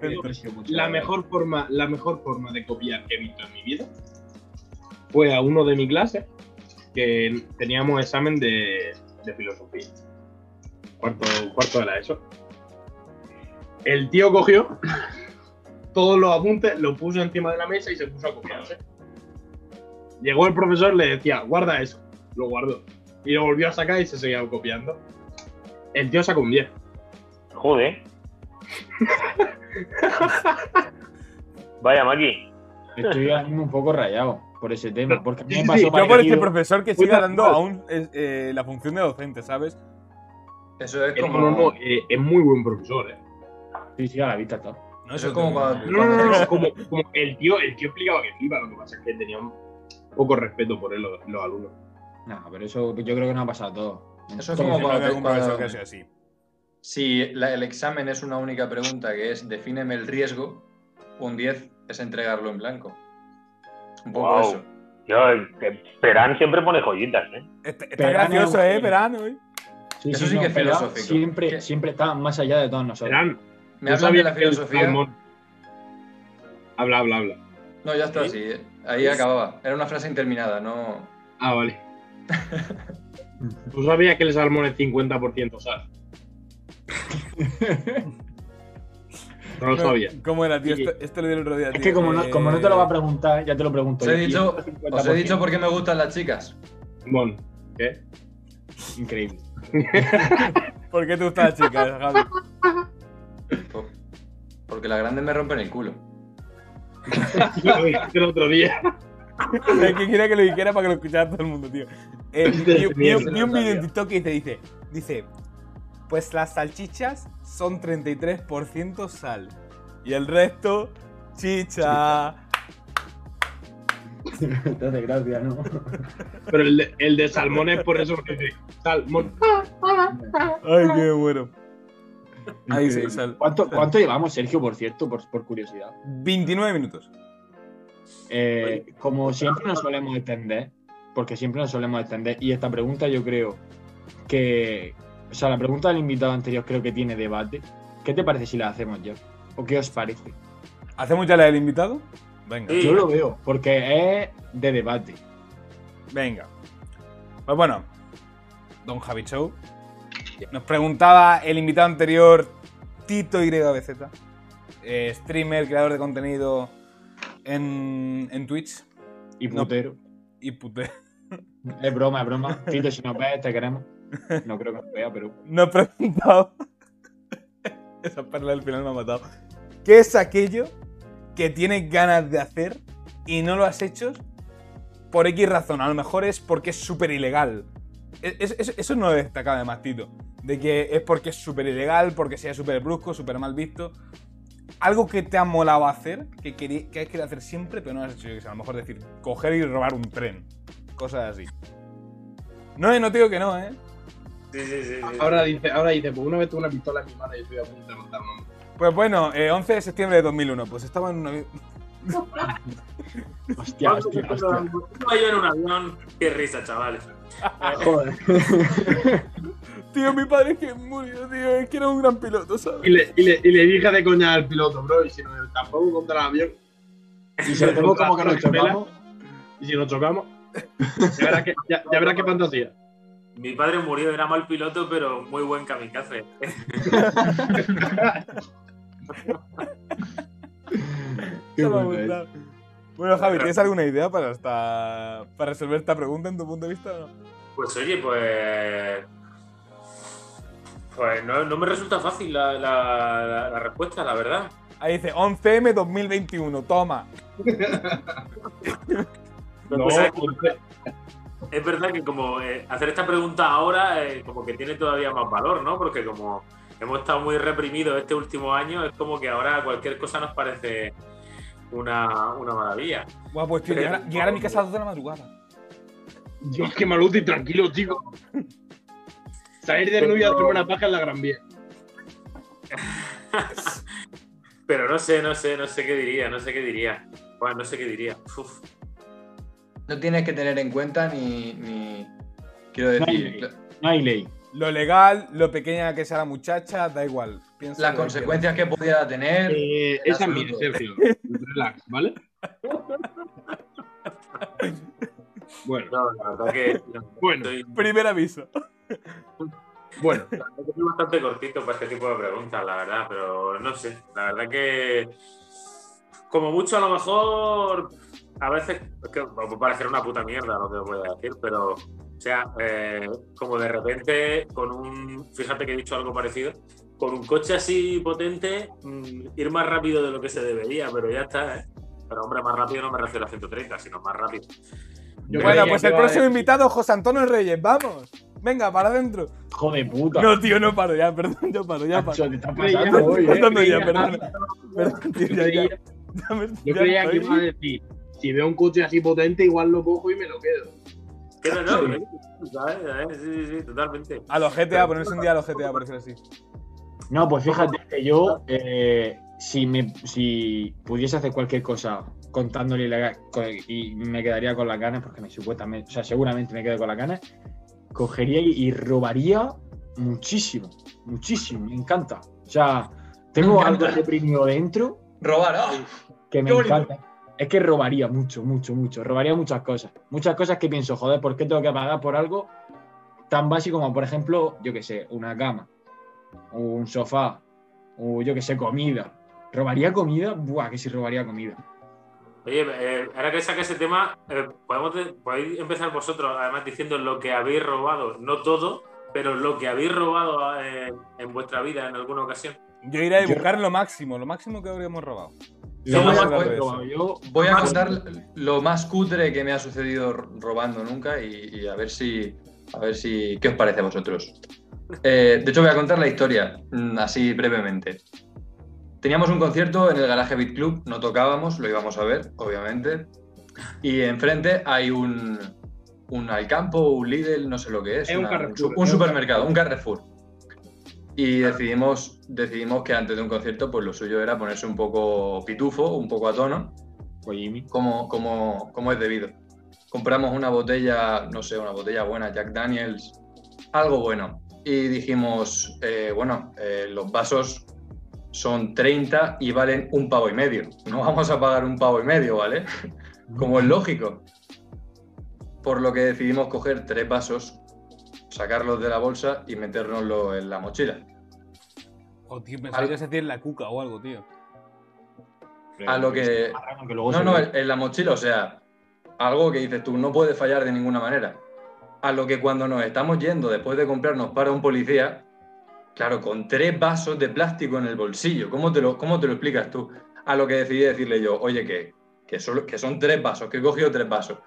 La mejor forma, la mejor forma de copiar que he visto en mi vida fue a uno de mi clase que teníamos examen de, de filosofía. Cuarto, cuarto de la ESO. El tío cogió todos los apuntes, los puso encima de la mesa y se puso a copiarse. Llegó el profesor, le decía, guarda eso. Lo guardó. Y lo volvió a sacar y se seguía copiando. El tío sacó un 10. Joder. Vaya, Maki. Estoy un poco rayado por ese tema. Porque a mí sí, yo Yo por este profesor que natural. dando aún eh, la función de docente, ¿sabes? Eso es como. no, no, eh, es muy buen profesor, eh. Sí, sí, a la vista está. No, Eso es como cuando. No, no, no, no, como, como el tío, el tío explicaba que flipa, lo que pasa es que tenía un poco respeto por él los, los alumnos. No, pero eso yo creo que no ha pasado a todos. Eso es como cuando algún profesor cuando- que sea así. Si la- el examen es una única pregunta que es defíneme el riesgo, un 10 es entregarlo en blanco. Un poco Wow. eso. Yo, Perán siempre pone joyitas, ¿eh? Está, está Perán gracioso, es ¿eh? Perán, hoy. Sí, Eso sí, sí no, que es filosófico. Siempre, ¿Qué? siempre está más allá de todos nosotros. Verán, Me ¿no hablan de la filosofía. salmón- Habla, habla, habla. No, ya está así. ¿eh? Ahí acababa. Era una frase interminada, no. Ah, vale. ¿Tú sabías que el salmón es 50% sal? No lo sabía. ¿Cómo era, tío? Sí. Esto, esto lo di el otro día, Es que como no, como no te lo va a Eh, preguntar, ya te lo pregunto. Os he dicho, os he 50%. dicho por qué me gustan las chicas. Bueno, ¿qué? Increíble. ¿Por qué te gustan las chicas, Javi? Por- Porque las grandes me rompen el culo. Lo dijiste el otro día. Es que quería que lo dijera para que lo escuchara todo el mundo, tío. Eh, vi, vi- vi un- vi un vídeo en TikTok que te dice, dice, pues las salchichas son 33% sal y el resto chicha. Te hace gracia, ¿no? Pero el de, el de salmón es por eso que dice salmón. Ay, qué bueno. Ahí sí, Increíble. sal. ¿Cuánto, ¿Cuánto llevamos, Sergio, por cierto, por, por curiosidad? 29 minutos. Eh, como siempre nos solemos extender, porque siempre nos solemos extender, y esta pregunta yo creo que, o sea, la pregunta del invitado anterior creo que tiene debate. ¿Qué te parece si la hacemos ya? ¿O qué os parece? ¿Hacemos ya la del invitado? Venga. Yo lo veo, porque es de debate. Venga. Pues bueno, Don Javi Show. Nos preguntaba el invitado anterior, Tito YBZ, eh, streamer, creador de contenido en, en Twitch Y No. putero. y pute. Es broma, es broma. Tito, si nos ves, te queremos. No creo que nos vea, pero. Nos preguntado. Esa perla del final me ha matado. ¿Qué es aquello que tienes ganas de hacer y no lo has hecho por X razón? A lo mejor es porque es súper ilegal. Es- eso no lo destacaba de Mastito. De que es porque es súper ilegal, porque sea súper brusco, súper mal visto. Algo que te ha molado hacer, que, querí- que has querido hacer siempre, pero no has hecho. Yo que sé, a lo mejor decir, coger y robar un tren. Cosas así. No, eh, no te digo que no, ¿eh? Sí, sí, sí. sí. Ahora dice, ahora dice, pues una vez tuve una pistola en mi mano y estoy a punto de matar a un hombre. Pues bueno, eh, 11 de septiembre de 2001. Pues estaba en una... Hostia, hostia, hostia. Iba yo en un avión. Qué risa, chavales. Joder. Tío, mi padre es que murió, tío. Es que era un gran piloto, ¿sabes? Y le, y, le, y le dije de coña al piloto, bro, y si no, tampoco contra el avión. Y se lo como que nos chocamos. Y si nos chocamos, ya verás qué, ya, ya verás qué fantasía. Mi padre murió, era mal piloto, pero muy buen kamikaze. Qué bueno, eh. Bueno, Javi, ¿tienes alguna idea para, esta... para resolver esta pregunta en tu punto de vista o no? Pues oye, pues. Pues no, no me resulta fácil la, la- la- la respuesta, la verdad. Ahí dice 11M 2021, toma. Lo que pasa es que es verdad que como eh, hacer esta pregunta ahora eh, como que tiene todavía más valor, ¿no? Porque como hemos estado muy reprimidos este último año, es como que ahora cualquier cosa nos parece una, una maravilla. Buah, pues tío, llegar, a- llegar a mi casa a las 2 de la madrugada. Dios, qué maluti, tranquilo, chico. Salir de y hacerme una paja en la Gran Vía. Pero no sé, no sé, no sé qué diría, no sé qué diría. Bueno, no sé qué diría. Uf. No tienes que tener en cuenta ni. ni- Quiero No hay decir, ley. No hay ley. Lo legal, lo pequeña que sea la muchacha, da igual. Piensa las lo que consecuencias que pudiera tener. Eh, esa es mía. Sergio. Relax, ¿vale? Bueno, No, la verdad que no, Bueno. estoy. Primer aviso. bueno. la estoy bastante cortito para este tipo de preguntas, la verdad, pero no sé. La verdad que como mucho a lo mejor a veces es que puede parecer una puta mierda lo que os voy a decir, pero o sea, eh, como de repente con un, fíjate que he dicho algo parecido, con un coche así potente, mm, ir más rápido de lo que se debería, pero ya está, ¿eh? Pero hombre, más rápido no me refiero a 130, sino más rápido. Yo bueno, pues el próximo decir- invitado, José Antonio Reyes, vamos. Venga, para adentro. Hijo de puta. No, tío, no paro ya, perdón, yo paro, ya paro. Te está pasando hoy, eh. Ya, perdón. Perdón, tío, Yo ya, ya. creía, Ya me- yo ya creía que iba a decir, si veo un coche así potente, igual lo cojo y me lo quedo. Que no, no, pero- ¿sabes? ¿sabes? Sí, sí, sí, totalmente. A los GTA, ponerse un día a los GTA, por decirlo así. No, pues fíjate que yo, eh, si, me, si pudiese hacer cualquier cosa contándole la- y me quedaría con las ganas, porque me supuestamente, o sea, seguramente me quedo con las ganas, cogería y, y robaría muchísimo, muchísimo, me encanta. O sea, tengo Me algo reprimido dentro Robar, ¡ah! que me Qué bonito. encanta. Es que robaría mucho, mucho, mucho. Robaría muchas cosas. Muchas cosas que pienso, joder, ¿por qué tengo que pagar por algo tan básico como, por ejemplo, yo qué sé, una cama, un sofá, o yo qué sé, comida? ¿Robaría comida? Buah, que si robaría comida. Oye, eh, ahora que saca ese tema, eh, podemos de- podéis empezar vosotros, además diciendo lo que habéis robado, no todo, pero lo que habéis robado eh, en vuestra vida en alguna ocasión. Yo iré a Yo- buscar lo máximo, lo máximo que habríamos robado. A que yo, Voy a contar lo más cutre que me ha sucedido ro- robando nunca y, y a ver si. A ver si. ¿Qué os parece a vosotros? Eh, de hecho, voy a contar la historia, mm, así brevemente. Teníamos un concierto en el Garaje Beat Club, no tocábamos, lo íbamos a ver, obviamente. Y enfrente hay un, un Alcampo, un Lidl, no sé lo que es. Es un una- supermercado, un Carrefour. Y decidimos, decidimos que antes de un concierto, pues lo suyo era ponerse un poco pitufo, un poco a tono como, como, como es debido. Compramos una botella, no sé, una botella buena, Jack Daniels, algo bueno. Y dijimos, eh, bueno, eh, los vasos son 30 y valen un pavo y medio. No vamos a pagar un pavo y medio, ¿vale? Como es lógico. Por lo que decidimos coger tres vasos, sacarlos de la bolsa y metérnoslo en la mochila. Oh, tío, pensaba que decir en la cuca o algo, tío. A lo que- No, se no, en la mochila, o sea, algo que dices tú, no puede fallar de ninguna manera. A lo que cuando nos estamos yendo, después de comprarnos para un policía, claro, con tres vasos de plástico en el bolsillo, ¿cómo te lo, cómo te lo explicas tú? A lo que decidí decirle yo, oye, que, que, solo, que son tres vasos, que he cogido tres vasos.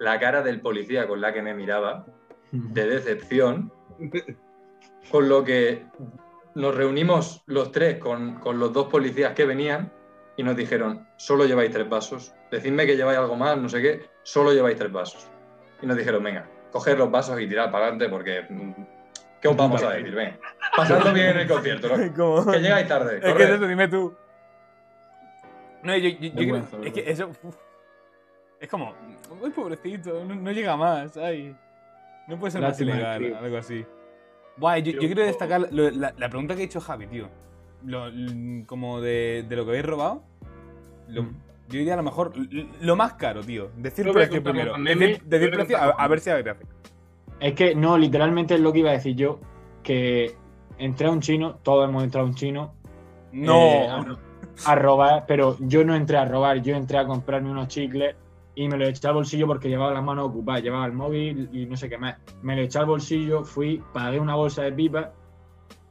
La cara del policía con la que me miraba, de decepción, con lo que nos reunimos los tres con, con los dos policías que venían y nos dijeron, solo lleváis tres vasos, decidme que lleváis algo más, no sé qué, solo lleváis tres vasos. Y nos dijeron, venga, coger los vasos y tirar para adelante porque... mm, ¿Qué os vamos a decir? Venga, pasadlo bien en el concierto, ¿no? Como- Que llegáis tarde. Es que eso, dime tú. No, yo, yo- yo creo- Vergüenza, es que eso. uf, es como. Uy, pobrecito, no, no llega más, ay. No puede ser más ilegal, algo así. Buah, yo, quiero destacar lo- la, la pregunta que ha hecho Javi, tío. Lo- como de, de lo que habéis robado. Lo- Mm. Yo diría a lo mejor lo más caro, tío. Decir precio primero. Decir, precio, a, ver si gracia. Es que no, literalmente es lo que iba a decir yo, que entré a un chino, todos hemos entrado a un chino No. eh, a, a robar, pero yo no entré a robar, yo entré a comprarme unos chicles y me lo eché al bolsillo porque llevaba las manos ocupadas, llevaba el móvil y no sé qué más. Me lo eché al bolsillo, fui, pagué una bolsa de pipas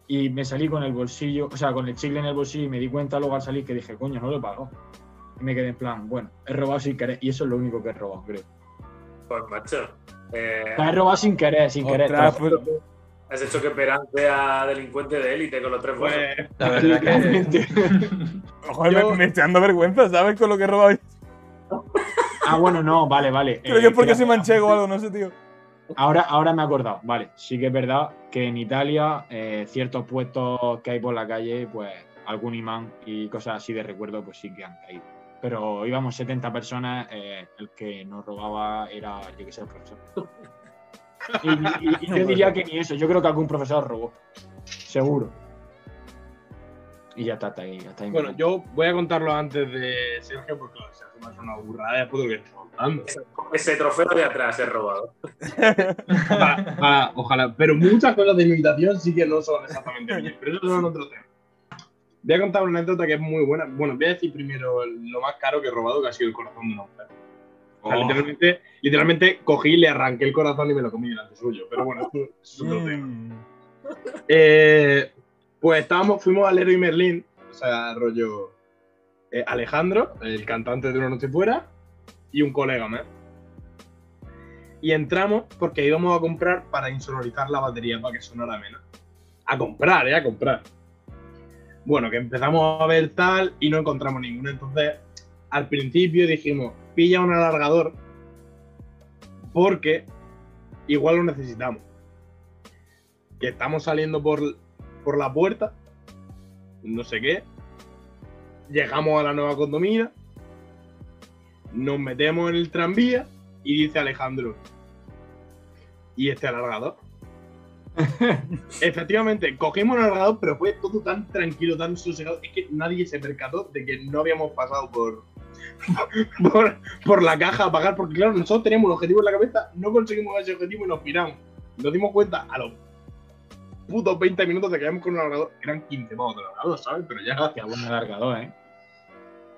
y me salí con el bolsillo, o sea, con el chicle en el bolsillo y me di cuenta luego al salir que dije, coño, no lo he pagado. Y me quedé en plan, bueno, he robado sin querer y eso es lo único que he robado, creo. Pues, macho. eh, he robado sin querer, sin querer. Pues- has hecho que Perán sea delincuente de élite con los tres vasos. Pues, La verdad que... Joder, yo- me, me estoy dando vergüenza, ¿sabes? Con lo que he robado. Ah, bueno, no, vale, vale. Creo Eh, que es porque soy manchego o algo, no sé, tío. Ahora, ahora me he acordado, vale. Sí que es verdad que en Italia eh, ciertos puestos que hay por la calle, pues algún imán y cosas así de recuerdo, pues sí que han caído. Pero íbamos 70 personas, eh, el que nos robaba era, yo que sé, el profesor. Y, y- y yo diría que ni eso, yo creo que algún profesor robó. Seguro. Y ya está, hasta ahí. Hasta ahí bueno, yo voy a contarlo antes de Sergio porque se hace más una burrada después de lo que estoy contando. Ese trofeo de atrás es robado. Ojalá. Pero muchas cosas de mi habitación sí que no son exactamente mías. Pero eso son otro tema. Voy a contar una anécdota que es muy buena. Bueno, voy a decir primero lo más caro que he robado, que ha sido el corazón de una mujer. O sea, Oh. literalmente, literalmente cogí, le arranqué el corazón y me lo comí delante suyo. Pero bueno, eso es otro tema. Mm. Eh, pues estábamos, fuimos al Leroy Merlin, o sea, rollo eh, Alejandro, el cantante de Una Noche Fuera, y un colega más. Y entramos porque íbamos a comprar para insonorizar la batería para que sonara menos. A comprar, ¿eh? A comprar. Bueno, que empezamos a ver tal y no encontramos ninguno. Entonces, al principio dijimos, pilla un alargador porque igual lo necesitamos que estamos saliendo por, por la puerta, no sé qué, llegamos a la nueva condomina, nos metemos en el tranvía y dice Alejandro, ¿y este alargador? Efectivamente, cogimos un alargador, pero fue todo tan tranquilo, tan sosegado, es que nadie se percató de que no habíamos pasado por, por, la caja a pagar, porque claro, nosotros teníamos un objetivo en la cabeza, no conseguimos ese objetivo y nos piramos. Nos dimos cuenta a los putos 20 minutos de que íbamos con un alargador. Eran 15 pavos de alargador, ¿sabes? Pero ya. Qué buen alargador, ¿eh?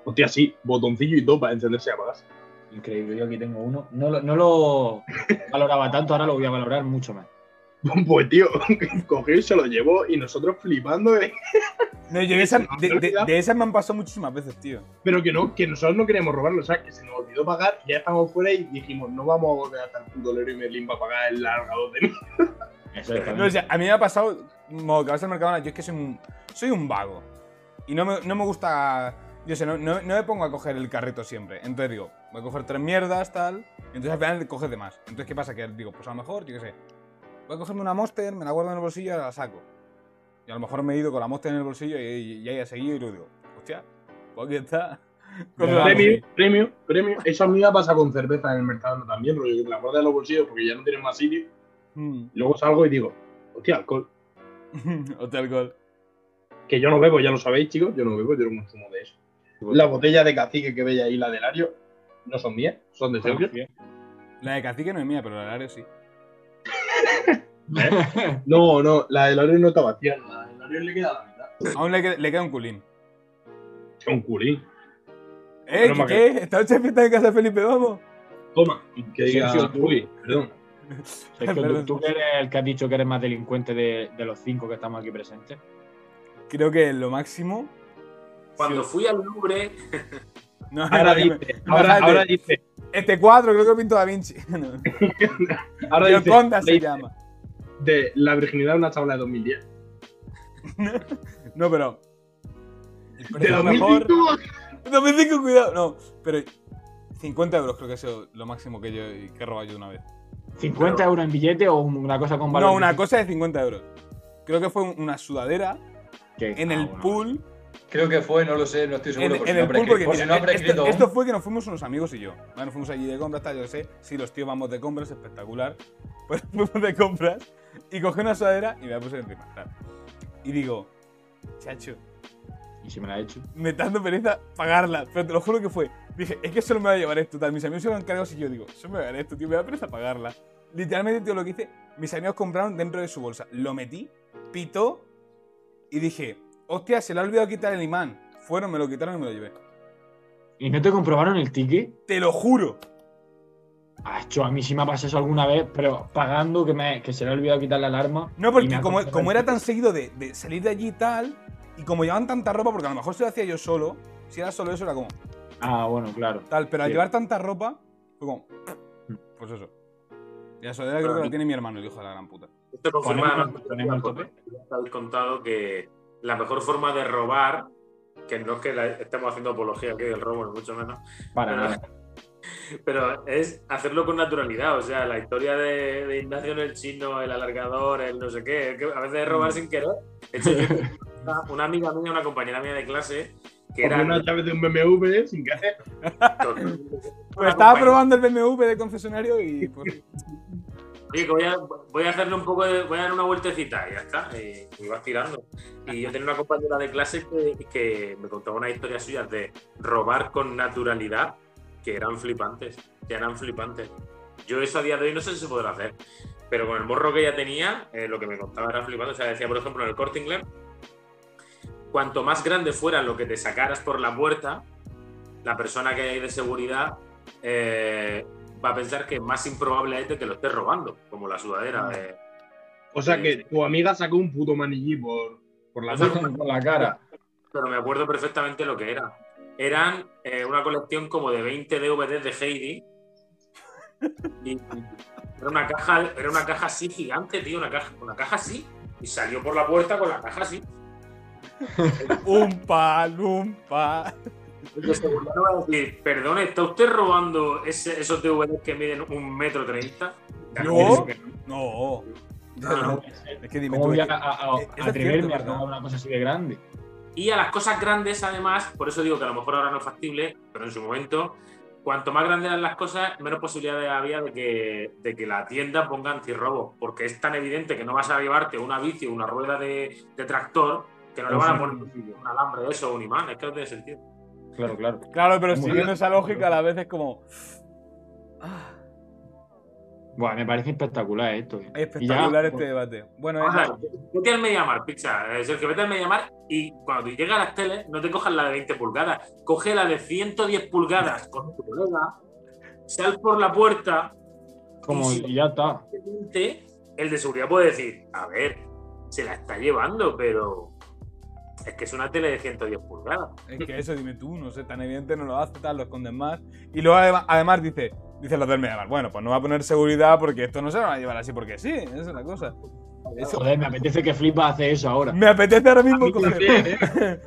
Hostia, sí, botoncillo y todo para encenderse y apagarse. Increíble, yo aquí tengo uno. No no lo valoraba tanto, ahora lo voy a valorar mucho más. Pues tío, cogió y se lo llevó y nosotros flipando. de- No, yo de, esa- esas me han pasado muchísimas veces, tío. Pero que no, que nosotros no queríamos robarlo, o sea, que se nos olvidó pagar, ya estamos fuera y dijimos, no vamos a volver hasta el puto Leroy Merlin para pagar el alargador de mí. Eso es No, o sea, a mí me ha pasado, como que vas al Mercadona, yo es que soy un, soy un vago. Y no me, no me gusta, yo sé, no, no, no me pongo a coger el carrito siempre. Entonces digo, voy a coger tres mierdas, tal. Y entonces al final coges de más. Entonces, ¿qué pasa? Que digo, pues a lo mejor, yo qué sé, voy a cogerme una Monster, me la guardo en el bolsillo y ahora la saco. Y a lo mejor me he ido con la Monster en el bolsillo y, y, ahí he seguido y luego digo, hostia, pues aquí está. Premio, premio, premio. Eso a mí me pasa con cerveza en el mercado también, rollo, que te la guardas en los bolsillos porque ya no tienes más sitio. Mm. Y luego salgo y digo, hostia, alcohol. Hostia, alcohol. Que yo no bebo, ya lo sabéis, chicos, yo no bebo, yo no consumo de eso. La botella de cacique que veis ahí, la del Ario, no son mías, son de Sergio. La de cacique no es mía, pero la del área sí. No, no, la del Ario no está vacía, la del Ario le queda la mitad. Aún le, queda- le queda un culín. Es un culín. ¿Eh? Bueno, ¿Qué? ¿Esta noche fiesta en casa de Felipe, vamos? Toma, que diga, uy, perdón. Es que tú, tú eres el que has dicho que eres más delincuente de, de los cinco que estamos aquí presentes. Creo que lo máximo. Cuando Sí. fui al Louvre, No, Ahora no, dice, ahora, ahora dice, Este cuadro creo que pinto Da Vinci. No. ahora dice, Gioconda se dice llama. de la virginidad de una chavala de 2010. No, pero. De precio mejor. 2005. 2005, cuidado. No, pero 50 euros creo que ha sido lo máximo que yo que he robado yo una vez. ¿50 Pero- euros en billete o una cosa con valor? No, una cosa de 50 euros. Creo que fue un- una sudadera que- en ah, el bueno. pool. Creo que fue, no lo sé, no estoy En, seguro. por en si el pool, porque por si no habré esto, esto fue que nos fuimos unos amigos y yo. Bueno, fuimos allí de compras, tal, yo sé. Sí, los tíos vamos de compras, espectacular. Pues fuimos de compras y cogí una sudadera y me la puse encima. tal. Y digo, chacho, Y si me la he hecho. me está dando pereza pagarla. Pero te lo juro que fue. Dije, es que solo me va a llevar esto, tal. Mis amigos se lo han cargado y yo digo, solo me va a llevar esto, tío, me da pereza pagarla. Literalmente, tío, lo que hice, mis amigos compraron dentro de su bolsa. Lo metí, pitó y dije, hostia, se le ha olvidado quitar el imán. Fueron, me lo quitaron y me lo llevé. ¿Y no te comprobaron el ticket? Te lo juro. Ah, a mí sí me ha pasado eso alguna vez, pero pagando que, me, que se le ha olvidado quitar la alarma. No, porque como, como era tan seguido de, de salir de allí y tal, y como llevaban tanta ropa, porque a lo mejor se lo hacía yo solo, si era solo eso era como Ah, bueno, claro. tal, pero al Sí. llevar tanta ropa, fue como, pues eso. Y la sudadera creo que la tiene mi hermano, el hijo de la gran puta. esto confirma Ponemos- la ponemos el tope. habéis contado que la mejor forma de robar, que no es que la- estemos haciendo apología aquí del robo, ni mucho menos, Para pero, nada. pero es hacerlo con naturalidad. O sea, la historia de, de Ignacio en el chino, el alargador, el no sé qué, es que a veces es robar sin querer. De hecho, yo- una, una amiga mía, una compañera mía de clase, que era. una llave de un BMW sin querer. Pues estaba probando el BMW de concesionario y pues, Oye, que voy a, voy hacerle un poco de. Voy a dar una vueltecita y ya está. Y, y vas tirando. Y yo tenía una compañera de clase que, que me contaba unas historias suyas de robar con naturalidad que eran flipantes. Que eran flipantes. Yo eso a día de hoy no sé si se podrá hacer. Pero con el morro que ella tenía, eh, lo que me contaba era flipante. O sea, decía, por ejemplo, en el corte inglés, cuanto más grande fuera lo que te sacaras por la puerta, la persona que hay de seguridad eh, va a pensar que más improbable es de que lo estés robando, como la sudadera de. O sea que tu amiga sacó un puto manillí por, por la. Por cara. Pero me acuerdo perfectamente lo que era. Eran eh, una colección como de 20 DVDs de Heidi. Y era una caja, era una caja así gigante, tío, una caja, una caja así. Y salió por la puerta con la caja así. un pal, un pal. Va a decir, perdón, ¿está usted robando ese- esos DVDs que miden un metro treinta? ¿Yo? No. No, no. Es que dime ¿Cómo tú. voy a, a- a- es cierto, atreverme a robar una cosa así de grande? Y a las cosas grandes, además, por eso digo que a lo mejor ahora no es factible, pero en su momento, cuanto más grandes eran las cosas, menos posibilidades había de que, de que la tienda ponga antirrobo, porque es tan evidente que no vas a llevarte una bici o una rueda de, de tractor que no le van a poner un alambre de eso o un imán, es que no tiene sentido. Claro, claro. Claro, pero Muy siguiendo bien. esa lógica, a la vez es como. ah, Bueno, me parece espectacular esto. eh. espectacular ya, este debate. Bueno, es- vete al Mediamar, pizza, eh, Sergio, vete al Mediamar y cuando llegas a las teles, no te cojas la de 20 pulgadas, coge la de 110 pulgadas con tu colega, sal por la puerta como y si- ya está. El de seguridad puede decir, a ver, se la está llevando, pero es que es una tele de 110 pulgadas. Es que eso, dime tú, no sé, tan evidente no lo hace, tal, lo esconden más. Y luego además, además dice, dice los del Mediamar, bueno, pues no va a poner seguridad porque esto no se lo van a llevar así porque sí, esa es la cosa. Eso- Joder, me apetece que Flipa hace eso ahora. me apetece ahora mismo coger. también, ¿eh?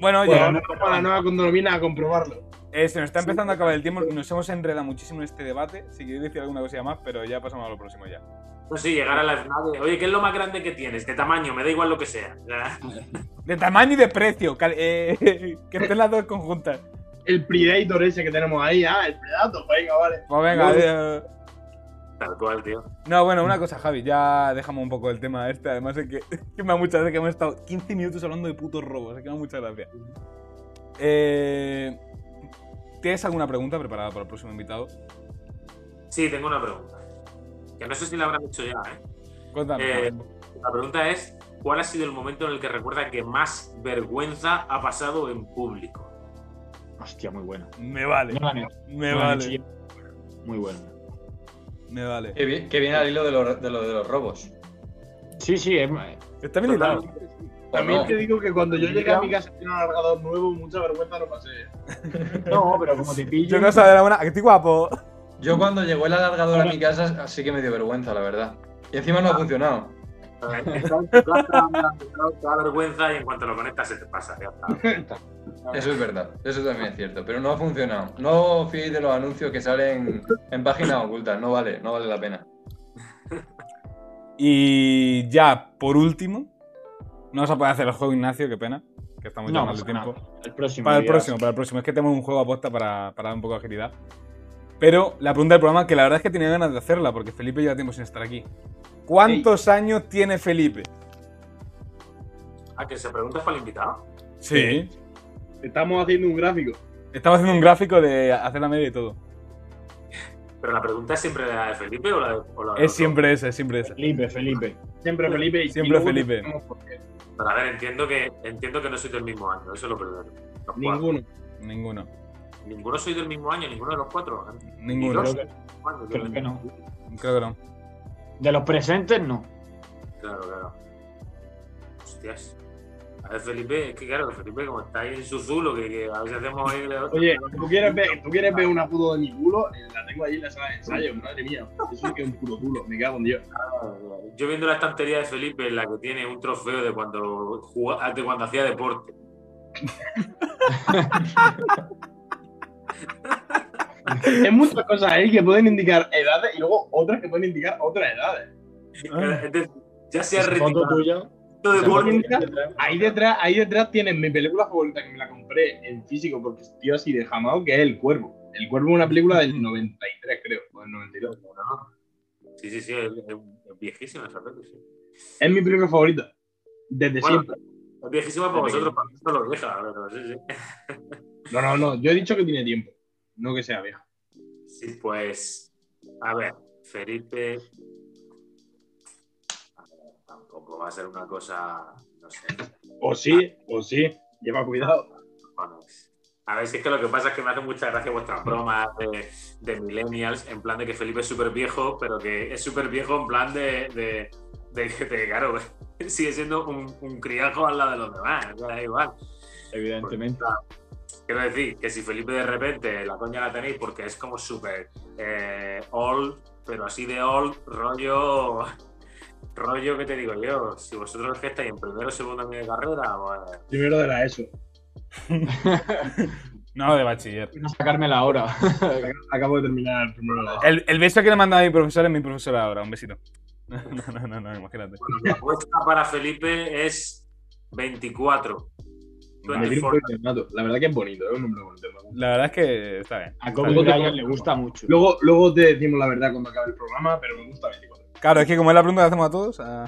Bueno, oye, Bueno, no para la nueva condomina a comprobarlo. Eh, se nos está empezando a acabar el tiempo, nos hemos enredado muchísimo en este debate. Si queréis decir alguna cosilla más, pero ya pasamos a lo próximo ya. No sé, llegar a la nave. Oye, ¿qué es lo más grande que tienes? De tamaño, me da igual lo que sea. De tamaño y de precio, eh, que estén las dos conjuntas. El Predator ese que tenemos ahí, ah, el Predator, venga, vale. Pues venga, eh, Tal cual, tío. No, bueno, una cosa, Javi, ya dejamos un poco el tema este. Además, es que, que me da mucha gracia que hemos estado 15 minutos hablando de putos robos. Es que me da mucha gracia. Eh, ¿Tienes alguna pregunta preparada para el próximo invitado? Sí, tengo una pregunta. Que no sé si la habrán hecho ya, ¿eh? Cuéntanos. Eh, La pregunta es: ¿cuál ha sido el momento en el que recuerda que más vergüenza ha pasado en público? Hostia, muy buena. me vale. Me vale. Muy buena. Me vale. Que, vi- que viene al hilo de lo de, lo de los robos. Sí, sí, es, Está bien hilado. También no. te digo que cuando yo llegué a mi casa y un alargador nuevo, mucha vergüenza no pasé. No, pero como te pillo. Yo no sabía de la buena. ¡Que estoy guapo! Yo cuando llegó el alargador a mi casa, sí que me dio vergüenza, la verdad. Y encima no ha funcionado. Está en tu casa, te da vergüenza y en cuanto lo conectas se te pasa. Eso es verdad, eso también es cierto, pero no ha funcionado. No os fiéis de los anuncios que salen en páginas ocultas, no vale, no vale la pena. Y ya, por último, no vas a poder hacer el juego, Ignacio, qué pena. Que estamos ya No, mal de tiempo. El próximo. Para el día. próximo, para el próximo. Es que tenemos un juego aposta para, para dar un poco de agilidad. Pero la pregunta del programa, que la verdad es que tenía ganas de hacerla, porque Felipe lleva tiempo sin estar aquí. ¿Cuántos años tiene Felipe? Ah, que se pregunta para el invitado. Sí. Estamos haciendo un gráfico. Estamos haciendo un gráfico de hacer la media y todo. Pero la pregunta es siempre la de Felipe o la de. o la de Es otro? siempre ese, es siempre ese. Felipe, Felipe. Siempre Felipe. y Siempre Felipe. Pero a ver, entiendo que, entiendo que no sois del mismo año, eso es lo primero. Ninguno. Ninguno. Ninguno sois del mismo año, ninguno de los cuatro. Ninguno. Ni Creo que, creo que no. Creo que no. De los presentes, no. Claro, claro. Hostias. A Felipe, es que claro, Felipe, como está ahí en su zulo, que, que a ver si hacemos ahí. Oye, ¿tú quieres, ver, ¿tú quieres ver una foto de mi culo? Eh, La tengo ahí en la sala de ensayo, madre mía. Eso sí que es un puro culo, me cago en Dios. Yo viendo la estantería de Felipe, en la que tiene un trofeo de cuando, jugaba- de cuando hacía deporte. Hay muchas cosas ahí que pueden indicar edades y luego otras que pueden indicar otras edades. Es decir, ya se ha Esa foto retirado de Ahí detrás, ahí detrás tienes mi película favorita que me la compré en físico porque estoy así de jamado, que es El Cuervo. El Cuervo es una película del 93, creo, o del 92. Sí, sí, sí, es, viejísima esa peli, sí. Es mi película favorita. Desde Bueno, siempre. Es viejísima para vosotros, para mí no lo vieja, pero sí, sí. No, no, no. Yo he dicho que tiene tiempo. No que sea vieja. Sí, pues. A ver, Felipe. Va a ser una cosa. No sé. O sí, o sí. Lleva cuidado. Bueno, a ver, si es que lo que pasa es que me hacen mucha gracia vuestras bromas de, de millennials, en plan de que Felipe es súper viejo, pero que es súper viejo en plan de, de, de que, de, claro, sigue siendo un, un criajo al lado de los demás, o sea, da igual. Evidentemente. Quiero decir que si Felipe de repente la coña la tenéis porque es como súper eh, old, pero así de old, rollo. Rollo, ¿qué te digo yo? Si vosotros que estáis en primero o segundo año de carrera, pues. Primero de la ESO. No, de bachiller. No sacarme la hora. Acabo de terminar el primero de la ESO. El, el beso que le manda a mi profesor es mi profesor ahora. Un besito. No, no, no, no, imagínate. Bueno, la apuesta para Felipe es 24. Me tiro un 24. internato. La verdad que es bonito, es un nombre bonito. me gusta. La verdad es que está bien. A Bryant le gusta mucho. Luego, luego te decimos la verdad cuando acabe el programa, pero me gusta 24. Claro, es que como es la pregunta que hacemos a todos. ah,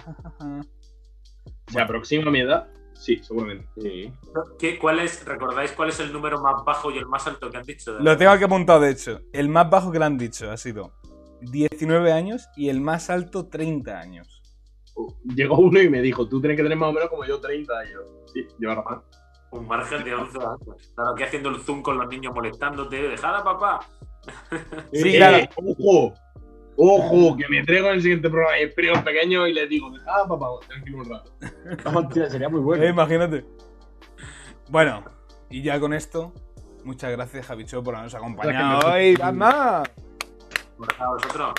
¿Se aproxima a mi edad? Sí, seguramente. Sí. ¿Qué, cuál es, ¿Recordáis cuál es el número más bajo y el más alto que han dicho? Lo tengo aquí apuntado, de hecho. El más bajo que le han dicho ha sido 19 años y el más alto 30 años. Uh, Llegó uno y me dijo, tú tienes que tener más o menos como yo 30 años. Sí, lleva razón. Un margen de 11 años. Claro, aquí haciendo el zoom con los niños molestándote. Dejad a papá. Sí, Eh, claro. Ojo, ojo, que me traigo en el siguiente programa y primos pequeños y les digo, ah, papá, tranquilo un rato. Hostia, sería muy Eh, bueno. imagínate. Bueno, y ya con esto, muchas gracias, Javicho, por habernos acompañado hoy. Bueno, a vosotros.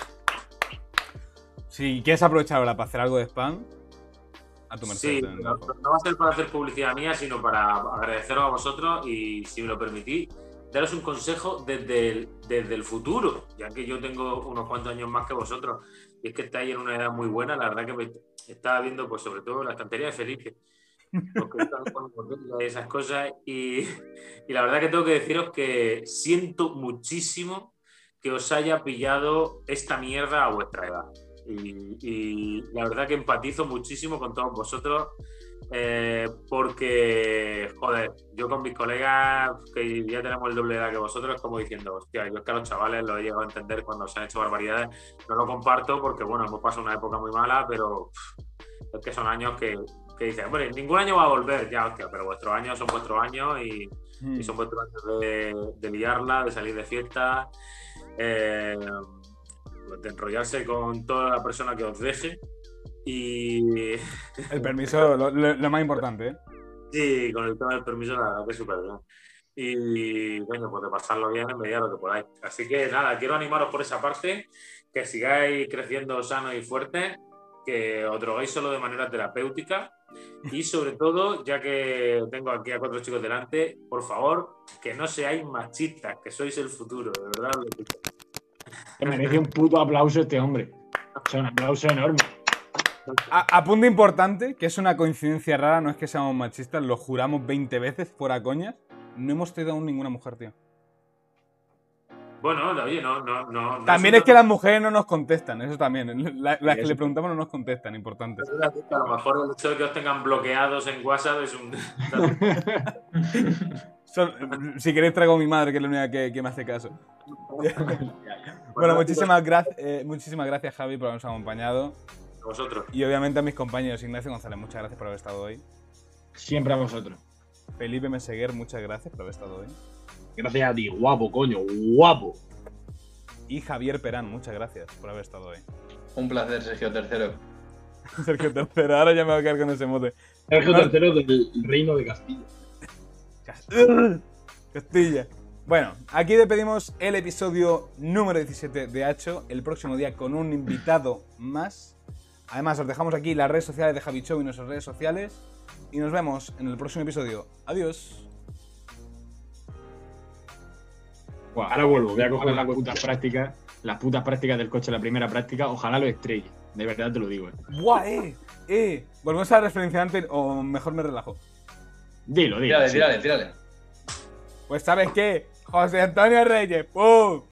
Si quieres aprovechar ahora para hacer algo de spam, a tu merced. Sí, no, no va a ser para hacer publicidad mía, sino para agradeceros a vosotros y, si me lo permitís, daros un consejo desde el, desde el futuro, ya que yo tengo unos cuantos años más que vosotros y es que estáis en una edad muy buena. La verdad que me estaba viendo, pues sobre todo la estantería de Felipe, porque están con esas cosas. Y, y la verdad que tengo que deciros que siento muchísimo que os haya pillado esta mierda a vuestra edad. Y la verdad que empatizo muchísimo con todos vosotros. Eh, porque, joder, yo con mis colegas, que ya tenemos el doble de edad que vosotros, como diciendo, hostia, yo es que a los chavales lo he llegado a entender cuando se han hecho barbaridades. No lo comparto porque, bueno, hemos pasado una época muy mala, pero es que son años que, que dices, hombre, ningún año va a volver, ya, hostia, pero vuestros años son vuestros años y, Mm. y son vuestros años de, de liarla, de salir de fiesta. Eh, de enrollarse con toda la persona que os deje. Y El permiso, lo, lo- lo más importante, ¿eh? sí, con el tema del permiso, la verdad que es súper bien. Y bueno, pues de pasarlo bien en medida de lo que podáis. Así que nada, quiero animaros por esa parte, que sigáis creciendo sano y fuerte, que os droguéis solo de manera terapéutica y sobre todo, ya que tengo aquí a cuatro chicos delante, por favor, que no seáis machistas, que sois el futuro, de verdad. Que merece un puto aplauso este hombre. O sea, un aplauso enorme. A, a punto importante, que es una coincidencia rara, no es que seamos machistas, lo juramos 20 veces, fuera coñas. No hemos tenido aún ninguna mujer, tío. Bueno, oye, no, no, no. También es que las mujeres no nos contestan, eso también. La- Las que eso. le preguntamos no nos contestan, importante. A lo mejor el hecho de que os tengan bloqueados en WhatsApp es un. Si queréis traigo a mi madre, que es la única que, que me hace caso. Bueno, muchísimas, gracias muchísimas gracias, Javi, por habernos acompañado. A vosotros. Y obviamente a mis compañeros Ignacio González, muchas gracias por haber estado hoy. Siempre a vosotros. Felipe Meseguer, muchas gracias por haber estado hoy. Gracias a ti, guapo, coño, guapo. Y Javier Perán, muchas gracias por haber estado hoy. Un placer, Sergio Tercero. Sergio Tercero, ahora ya me voy a quedar con ese mote. Sergio No. III del Reino de Castilla. Castilla. Bueno, aquí despedimos el episodio número 17 de Hacho. El próximo día con un invitado más. Además, os dejamos aquí las redes sociales de Javi Show y nuestras redes sociales. Y nos vemos en el próximo episodio. Adiós. Ahora vuelvo, voy a coger Las la putas prácticas, las putas prácticas del coche, la primera práctica, ojalá lo estrelle. De verdad te lo digo. eh. ¡Buah, eh! ¡Eh! Volvemos a la referencia antes o mejor me relajo. Dilo, dilo. Tírale, sí. tírale, tírale. Pues, ¿sabes qué? José Antonio Reyes, ¡pum!